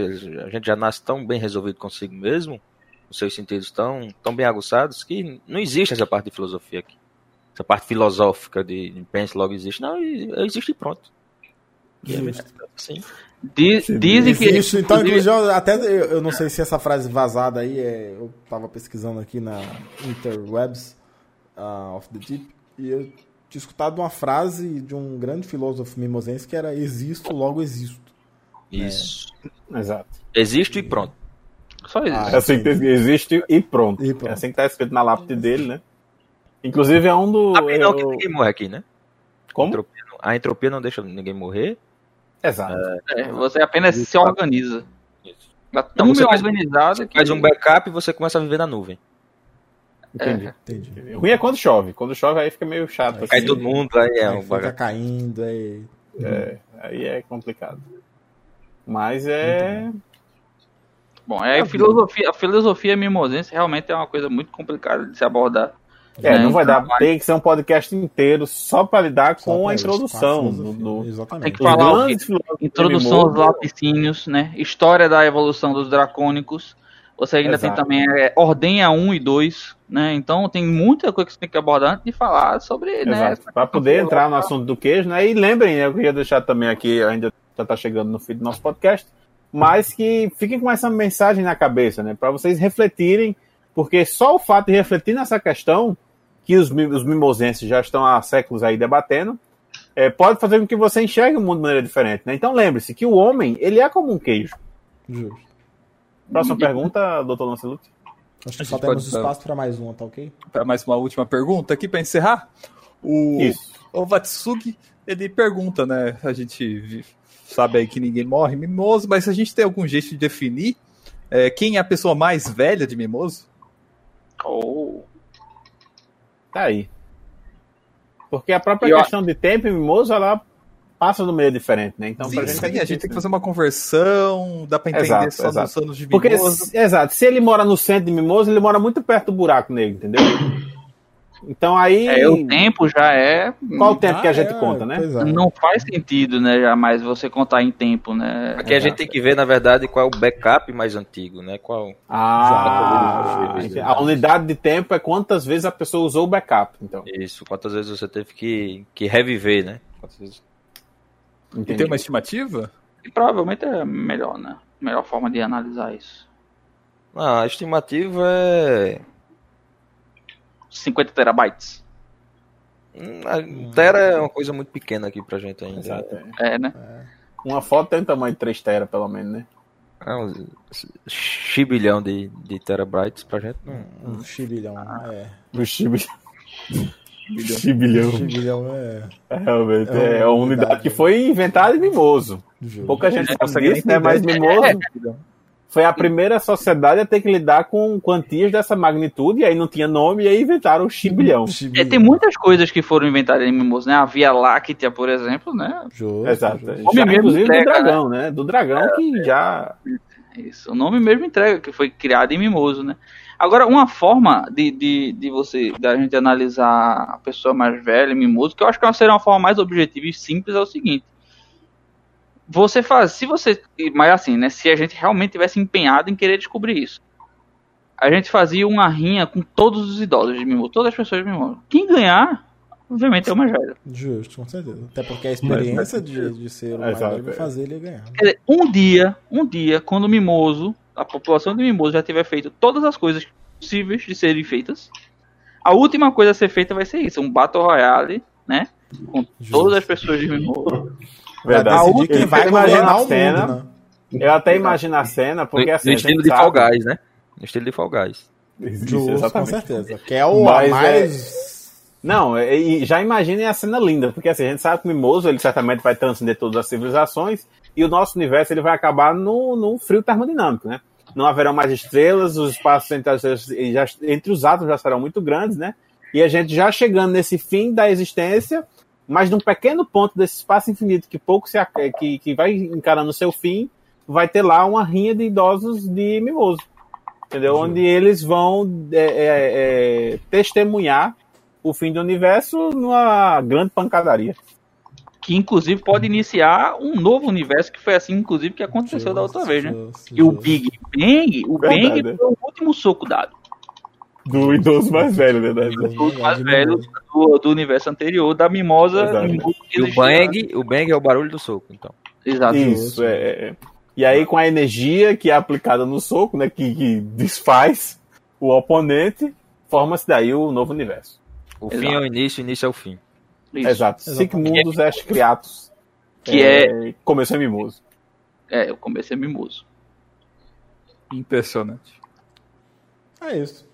gente já nasce tão bem resolvido consigo mesmo, os seus sentidos tão, tão bem aguçados, que não existe essa parte de filosofia aqui. Essa parte filosófica de, de pensa logo existe. Não, existe pronto. É dizem que. Existe, então, inclusive- inclusive, até eu, eu não sei se essa frase vazada aí é. Eu tava pesquisando aqui na Interwebs ah, of the Deep e eu tinha escutado uma frase de um grande filósofo mimosense que era existo, logo existo. Isso. Exato. Existe e pronto. Só isso. Ah, É assim que existe e pronto. E pronto. É assim que tá escrito na lápide dele, né? Inclusive é um do. Não que eu- ninguém morre aqui, né? Como? Entropia não- a entropia não deixa ninguém morrer. Exato. É, você apenas se organiza. Isso. Tá tão você faz- organizado que. Faz um backup e você começa a viver na nuvem. Entendi. Entendi. Ruim é quando chove. Quando chove aí fica meio chato. Cai assim. todo mundo, aí é Aí um fica caindo, aí. É, aí é complicado. Mas é. Bom, é a filosofia, a filosofia mimosense realmente é uma coisa muito complicada de se abordar. É, É, não vai então, dar. Tem que ser um podcast inteiro só para lidar Só com a introdução. do, do, Tem Exatamente. que falar o Introdução aos laticínios, né? História da evolução dos dracônicos. Você ainda Exato. tem também é, Ordenha 1 e 2, né? Então tem muita coisa que você tem que abordar antes de falar sobre, né? Para poder entrar no assunto do queijo, né? E lembrem, né, eu queria deixar também aqui, ainda já está chegando no fim do nosso podcast, mas que fiquem com essa mensagem na cabeça, né? Para vocês refletirem, porque só o fato de refletir nessa questão, que os, os mimosenses já estão há séculos aí debatendo, é, pode fazer com que você enxergue o mundo de maneira diferente, né? Então lembre-se que o homem, ele é como um queijo. Justo. Próxima pergunta, doutor Lancelot. Acho que só temos pode- espaço para mais uma, tá ok? Para mais uma última pergunta aqui para encerrar. O, Isso. o Vatsugi, ele pergunta, né? A gente sabe aí que ninguém morre mimoso, mas a gente tem algum jeito de definir é, quem é a pessoa mais velha de mimoso? Oh. Tá aí. Porque a própria E questão de tempo e mimoso, ela passa de maneira diferente, né? Então, sim, pra gente, sim, é a gente difícil, tem que né? fazer uma conversão, dá para entender Exato, só exato. nos anos de Porque, mimoso. se- exato, se ele mora no centro de Mimoso, ele mora muito perto do buraco negro, entendeu? Então aí. É, o tempo já é. Qual o tempo que a Ah, gente é, conta, né? é. Não faz sentido, né? Jamais você contar em tempo, né? Aqui a gente tem que ver, na verdade, qual é o backup mais antigo, né? Qual. Ah, Exato. a unidade de tempo é quantas vezes a pessoa usou o backup. Então, Isso, quantas vezes você teve que, que reviver, né? Vezes- E tem uma estimativa? E provavelmente é melhor, né? Melhor forma de analisar isso. Ah, a estimativa é. 50 terabytes. A Tera é uma coisa muito pequena aqui pra gente ainda. Exato, é. É, né? Uma foto tem um tamanho de 3 tera, pelo menos, né? É um chibilhão de, de terabytes pra gente. Não, Um chibilhão. É. O chibi. Chibilhão. Chibilhão é. É, Realmente, É é, uma uma unidade unidade. que foi inventada em Mimoso. Pouca gente É, sabe consegue disso, né? Mas Mimoso foi a primeira sociedade a ter que lidar com quantias dessa magnitude, e aí não tinha nome, e aí inventaram o chibilhão. É, tem muitas coisas que foram inventadas em Mimoso, né? A Via Láctea, por exemplo, né? Justo, Exato. justo. Nome Já, mesmo inclusive do entrega, dragão, né? Do dragão que já. Isso, o nome mesmo entrega, que foi criado em Mimoso, né? Agora, uma forma de, de, de você, da gente analisar a pessoa mais velha em Mimoso, que eu acho que seria uma forma mais objetiva e simples, é o seguinte. Você faz, se você, mas assim, né, se a gente realmente tivesse empenhado em querer descobrir isso. A gente fazia uma rinha com todos os idosos de Mimoso, todas as pessoas de Mimoso. Quem ganhar, obviamente é o mais velho. Justo, com certeza. Até porque a experiência de, de ser o mais velho vai é. fazer ele ganhar. Quer dizer, um dia, um dia, quando o Mimoso, a população de Mimoso já tiver feito todas as coisas possíveis de serem feitas, a última coisa a ser feita vai ser isso, um Battle Royale, né? Com todas as pessoas de Mimoso. Verdade. Vai decidir quem Eu vai governar a o cena, mundo, né? Eu até imagino a cena, porque assim. no a estilo de sabe- Fall Guys, né? No estilo de Fall Guys. Isso, Justo, com certeza. Que é o Mas a mais. Não, é- e já imaginem a cena linda, porque assim, a gente sabe que o Mimoso ele certamente vai transcender todas as civilizações e o nosso universo ele vai acabar no, no frio termodinâmico, né? Não haverão mais estrelas, os espaços entre, as, entre os átomos já serão muito grandes, né? E a gente já chegando nesse fim da existência, mas num pequeno ponto desse espaço infinito que pouco se que, que vai encarando o seu fim, vai ter lá uma rinha de idosos de Mimoso. Entendeu? Onde eles vão é, é, é, testemunhar o fim do universo numa grande pancadaria. Que inclusive pode iniciar um novo universo, que foi assim, inclusive, que aconteceu da outra vez, né? Justo, E o. Big Bang, o Verdade. Bang foi o último soco dado. Do idoso mais velho, verdade. Os mais velhos do, do universo anterior, da mimosa. Exato. E o bang, o bang é o barulho do soco, então. Exato. Isso, é, é. E aí, com a energia que é aplicada no soco, né, que, que desfaz o oponente, forma-se daí o novo universo. O Exato. fim é o início, o início é o fim. Isso. Exato. Cinco mundos est criatos. Que é, Começou em Mimoso. é, eu comecei mimoso. Impressionante. É isso.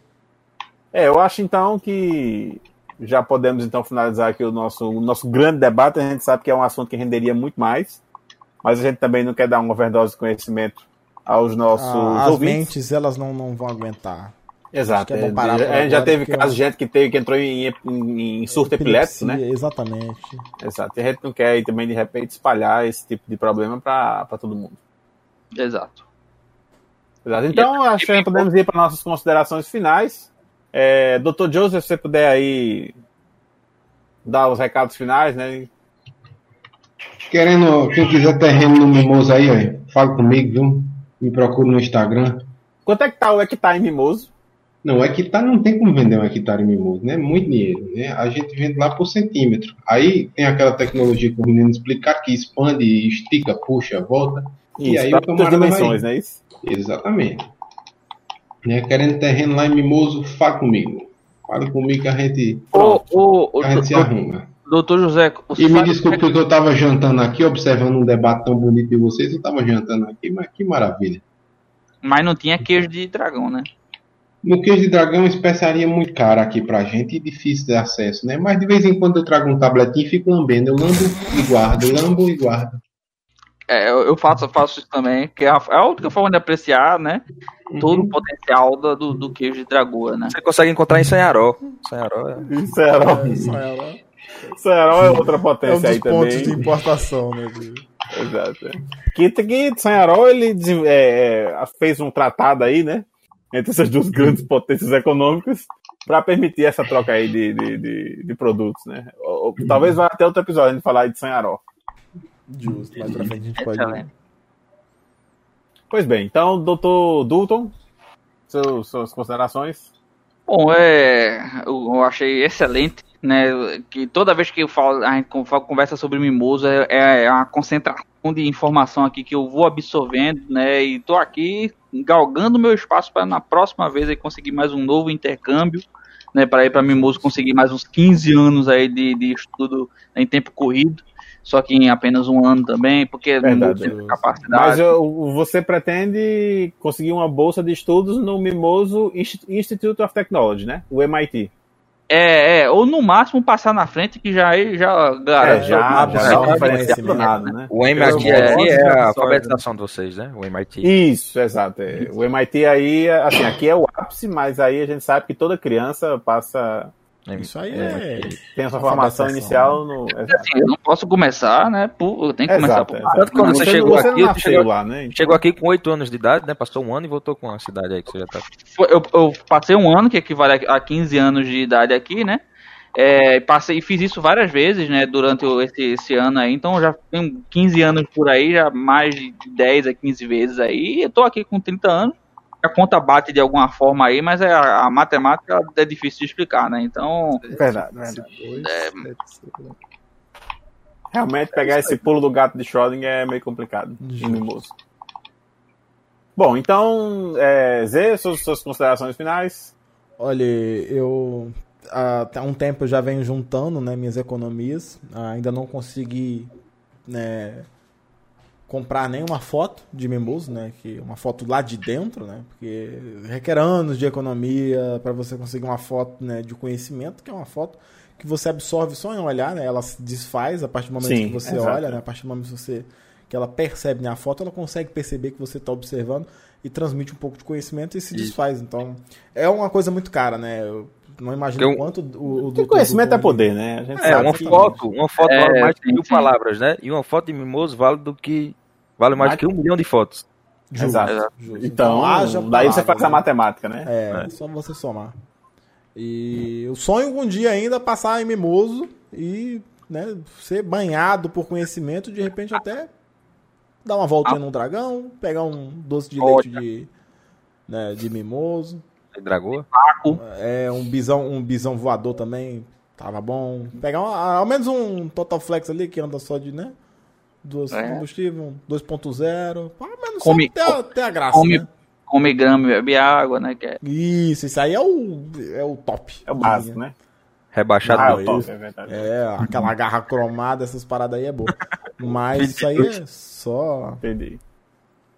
É, eu acho então que já podemos então finalizar aqui o nosso, o nosso grande debate. A gente sabe que é um assunto que renderia muito mais, mas a gente também não quer dar uma overdose de conhecimento aos nossos Ah, as ouvintes. mentes, elas não, não vão aguentar. Exato. É bom é, a gente já teve porque caso de gente que, teve, que entrou em, em, em surto epilético, né? Epilepsia, Exatamente. Exato. E a gente não quer aí também, de repente, espalhar esse tipo de problema para todo mundo. Exato. Exato. Então, acho que já podemos ir para nossas considerações finais. É, Dr. Joseph, se você puder aí dar os recados finais, né? Querendo, quem quiser terreno no Mimoso aí, ó, fala comigo, viu? Me procura no Instagram. Quanto é que tá o hectare em Mimoso? Não, hectare não tem como vender um hectare em Mimoso, né? Muito dinheiro, né? A gente vende lá por centímetro. Aí tem aquela tecnologia que o menino explicar que expande, estica, puxa, volta. E aí o camarada dimensões, vai- né? Isso? Exatamente. Né? Querendo terreno lá em Mimoso, fala comigo. Fale comigo que a gente, Ô, ô, ô, que a gente se arruma. doutor José, E me desculpe porque eu estava jantando aqui, observando um debate tão bonito de vocês. Eu estava jantando aqui, mas que maravilha. mas não tinha queijo de dragão, né? No queijo de dragão é uma especiaria muito cara aqui pra gente e difícil de acesso, né? Mas de vez em quando eu trago um tabletinho e fico lambendo. Eu lambo e guardo, lambo e guardo. É, eu faço, eu faço isso também, que é a, é a única forma de apreciar, né? Todo o potencial da- do, do queijo de dragoa, né? Você consegue encontrar em Sanharó. Sanharó é... É herói. Isso é, Isso é é outra é um potência dos aí pontos também. de importação, né? Exato. Que, que Sanharol, ele é, é, fez um tratado aí, né? Entre essas duas grandes potências econômicas para permitir essa troca aí de, de, de, de produtos, né? Ou- ou- talvez vá até outro episódio a gente falar de Sanharol. Justo. Mais pra frente a gente pode. Excelente. Pois bem, então, doutor Dulton, seus, suas considerações. Bom, é, eu achei excelente, né? Que toda vez que eu falo, a gente con- conversa sobre mimoso, é, é uma concentração de informação aqui que eu vou absorvendo, né? E tô aqui galgando meu espaço para na próxima vez aí conseguir mais um novo intercâmbio, né? Para ir para mimoso conseguir mais uns 15 anos aí de, de estudo em tempo corrido, só que em apenas um ano também, porque Verdade. não tem capacidade. Mas eu- você pretende conseguir uma bolsa de estudos no Mimoso Inst- Institute of Technology, né? O MIT. É, é, ou no máximo passar na frente que já aí já É, garante. já, já é, é, diferencial é, do nada, né? O MIT aqui gosto é a alfabetização de vocês, né? O MIT. Isso, exato. é. O MIT aí, assim, aqui é o ápice, mas aí a gente sabe que toda criança passa, Isso aí é. tem a sua formação Alfabetização, inicial no. Assim, eu não posso começar, né? Por, eu tenho que começar Exato, por exato. Tanto que quando você chegou você aqui, não você nasceu chegou- lá, né? Chegou aqui com 8 anos de idade, né? Passou um ano e voltou com a cidade aí que você já tá. Eu, eu passei um ano, que equivale a 15 anos de idade aqui, né? É, passei, fiz isso várias vezes, né, durante esse, esse ano aí, então eu já tenho 15 anos por aí, já mais de 10 a 15 vezes aí, eu tô aqui com 30 anos, a conta bate de alguma forma aí, mas é, a, a matemática é difícil de explicar, né, então, Verdade, verdade. É, Realmente pegar esse pulo do gato de Schrödinger é meio complicado. Mimoso. Bom, então, é, Zé, suas, suas considerações finais? Olha, eu há um tempo eu já venho juntando né, minhas economias. Ah, ainda não consegui né, comprar nenhuma foto de Mimoso, né? Que uma foto lá de dentro, né? Porque requer anos de economia para você conseguir uma foto né, de conhecimento, que é uma foto que você absorve só em olhar, né? Ela se desfaz a partir do momento Sim, que você exato. olha, né? A partir do momento que você que ela percebe né, a foto, ela consegue perceber que você está observando e transmite um pouco de conhecimento e se Isso. desfaz. Então, é uma coisa muito cara, né? Eu não imagino Eu- quanto o, o conhecimento é poder, né? A gente É, sabe uma que- foto, uma foto É, vale mais que sim, mil sim. palavras, né? E uma foto de mimoso vale do que vale mais Mas- que um milhão de fotos. Justo, Exato. justo. Então, haja daí você faz a né? matemática, né? É, só você somar. E eu sonho um dia ainda passar em Mimoso e né, ser banhado por conhecimento, de repente até dar uma voltinha num dragão, pegar um doce de leite de, né, de Mimoso. De Dragoa. É, um bisão, um bisão voador também tava bom. Pegar uma- ao menos um Total Flex ali que anda só de, né? Duas É. combustível, um 2.0. Pelo menos Come- só ter, a- graça, come- né? come grama e bebe água, né, que é Isso, isso aí é o, é o top. É o básico, né? Rebaixado. Ah, é do- top, é verdade. É, aquela garra cromada, essas paradas aí é boa. Mas isso aí é só. Entendi.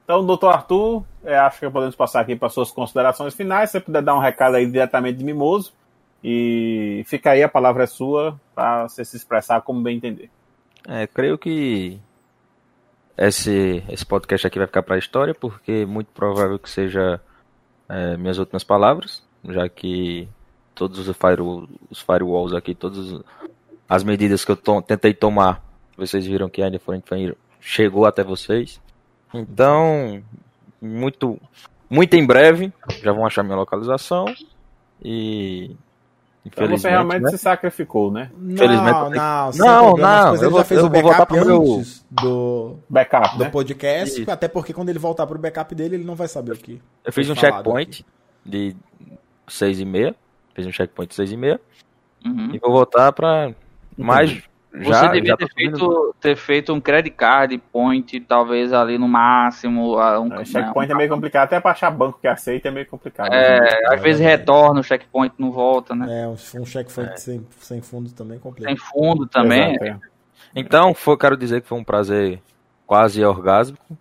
Então, doutor Arthur, é, acho que podemos passar aqui para suas considerações finais. Se você puder dar um recado aí diretamente de Mimoso. E fica aí, a palavra é sua, para você se expressar como bem entender. É, creio que esse, esse podcast aqui vai ficar para a história, porque muito provável que seja é, minhas últimas palavras, já que todos os, firewall, os firewalls aqui, todas as medidas que eu to- tentei tomar, vocês viram que ainda foram, chegou até vocês. Então, muito, muito em breve, já vão achar minha localização e Então você realmente né? se sacrificou, né? Não, não, sem Não, não, ele vou- já fez eu o backup meu- do, Backup, do né? podcast, Isso. até porque quando ele voltar pro backup dele, ele não vai saber o que. Eu fiz um checkpoint de 6 e meia. Fiz um checkpoint de 6 e meia. Uhum. E vou voltar pra mais. Já, Você devia já ter, subindo- feito, ter feito um credit card point, talvez ali no máximo. a- Um, É, checkpoint é meio complicado, até para achar banco que aceita é meio complicado. É, né? às vezes retorna, o checkpoint não volta, né? É, um, um checkpoint sem, sem fundo também completo. Tem fundo também. Exato, é. Então, foi, quero dizer que foi um prazer quase orgásmico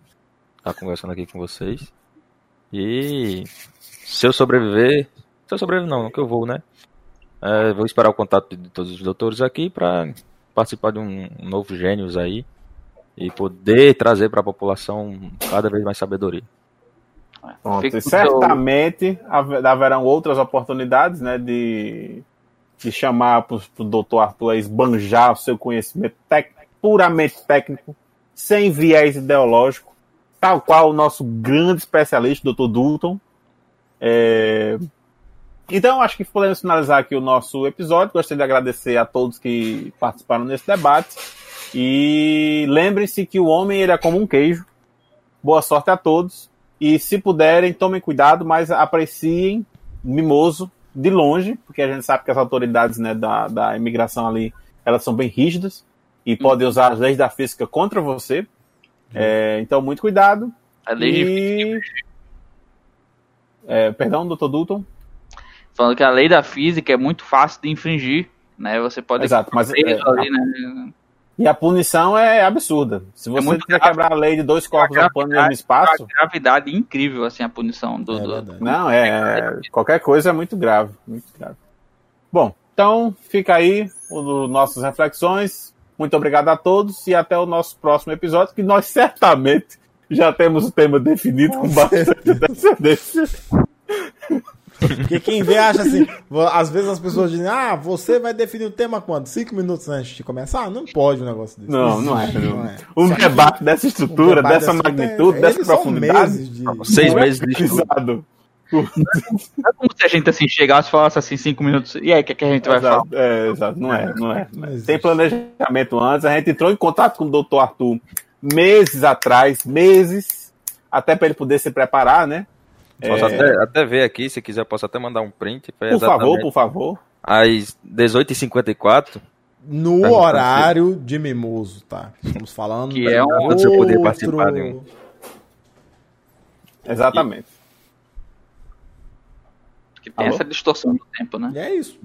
estar conversando aqui com vocês. E se eu sobreviver. Se eu sobreviver, não, não que eu vou, né? É, vou esperar o contato de todos os doutores aqui para participar de um, um novo Gênios aí e poder trazer para a população cada vez mais sabedoria. E seu- certamente haver- haverão outras oportunidades, né, de, de chamar para o doutor Arthur a esbanjar o seu conhecimento técnico, puramente técnico, sem viés ideológico, tal qual o nosso grande especialista, doutor Dulton. É, Então, acho que podemos finalizar aqui o nosso episódio. Gostaria de agradecer a todos que participaram nesse debate. E lembrem-se que o homem ele é como um queijo. Boa sorte a todos. E se puderem, tomem cuidado, mas apreciem Mimoso de longe, porque a gente sabe que as autoridades né, da, da imigração ali elas são bem rígidas e podem usar as leis da física contra você. É, então, muito cuidado. A lei de- E... É, perdão, doutor Dutton. Falando que a lei da física é muito fácil de infringir, né? Você pode Exato, mas é, ali, né? E a punição é absurda. Se você muito quiser quebrar a lei de dois corpos ocupando o mesmo espaço, Uma gravidade incrível, assim, a punição do. É do- não, é, qualquer coisa é muito grave, muito grave. Bom, Então, fica aí o nossas reflexões. Muito obrigado a todos e até o nosso próximo episódio, que nós certamente já temos o tema definido com, Com bastante antecedência. Porque quem vê acha assim, às vezes as pessoas dizem, ah, você vai definir o tema quando? Cinco minutos antes de começar? Não pode um negócio desse. Não, não é. Não. Um debate dessa estrutura, Um debate dessa dessa- magnitude, é, dessa profundidade. meses de- Seis não é meses de estudo. Não é como se a gente assim chegasse e falasse assim cinco minutos. E aí, o que, é que a gente vai falar? Exato, é, exato, não é, não é. Não existe. Tem planejamento antes, a gente entrou em contato com o doutor Arthur meses atrás, meses, até para ele poder se preparar, né? Posso É. até, até ver aqui, se quiser, posso até mandar um print. Por favor, por favor. Às 18h54, No horário de mimoso, tá? Estamos falando. Que é um- você poder participar de um. Exatamente. Que tem Alô? essa distorção do tempo, né? E é isso.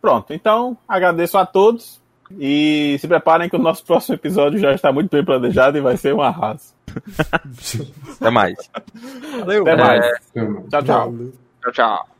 Pronto, então agradeço a todos e se preparem que o nosso próximo episódio já está muito bem planejado e vai ser um arraso. Até mais. Valeu. Até mais. Tchau, tchau. Tchau, tchau.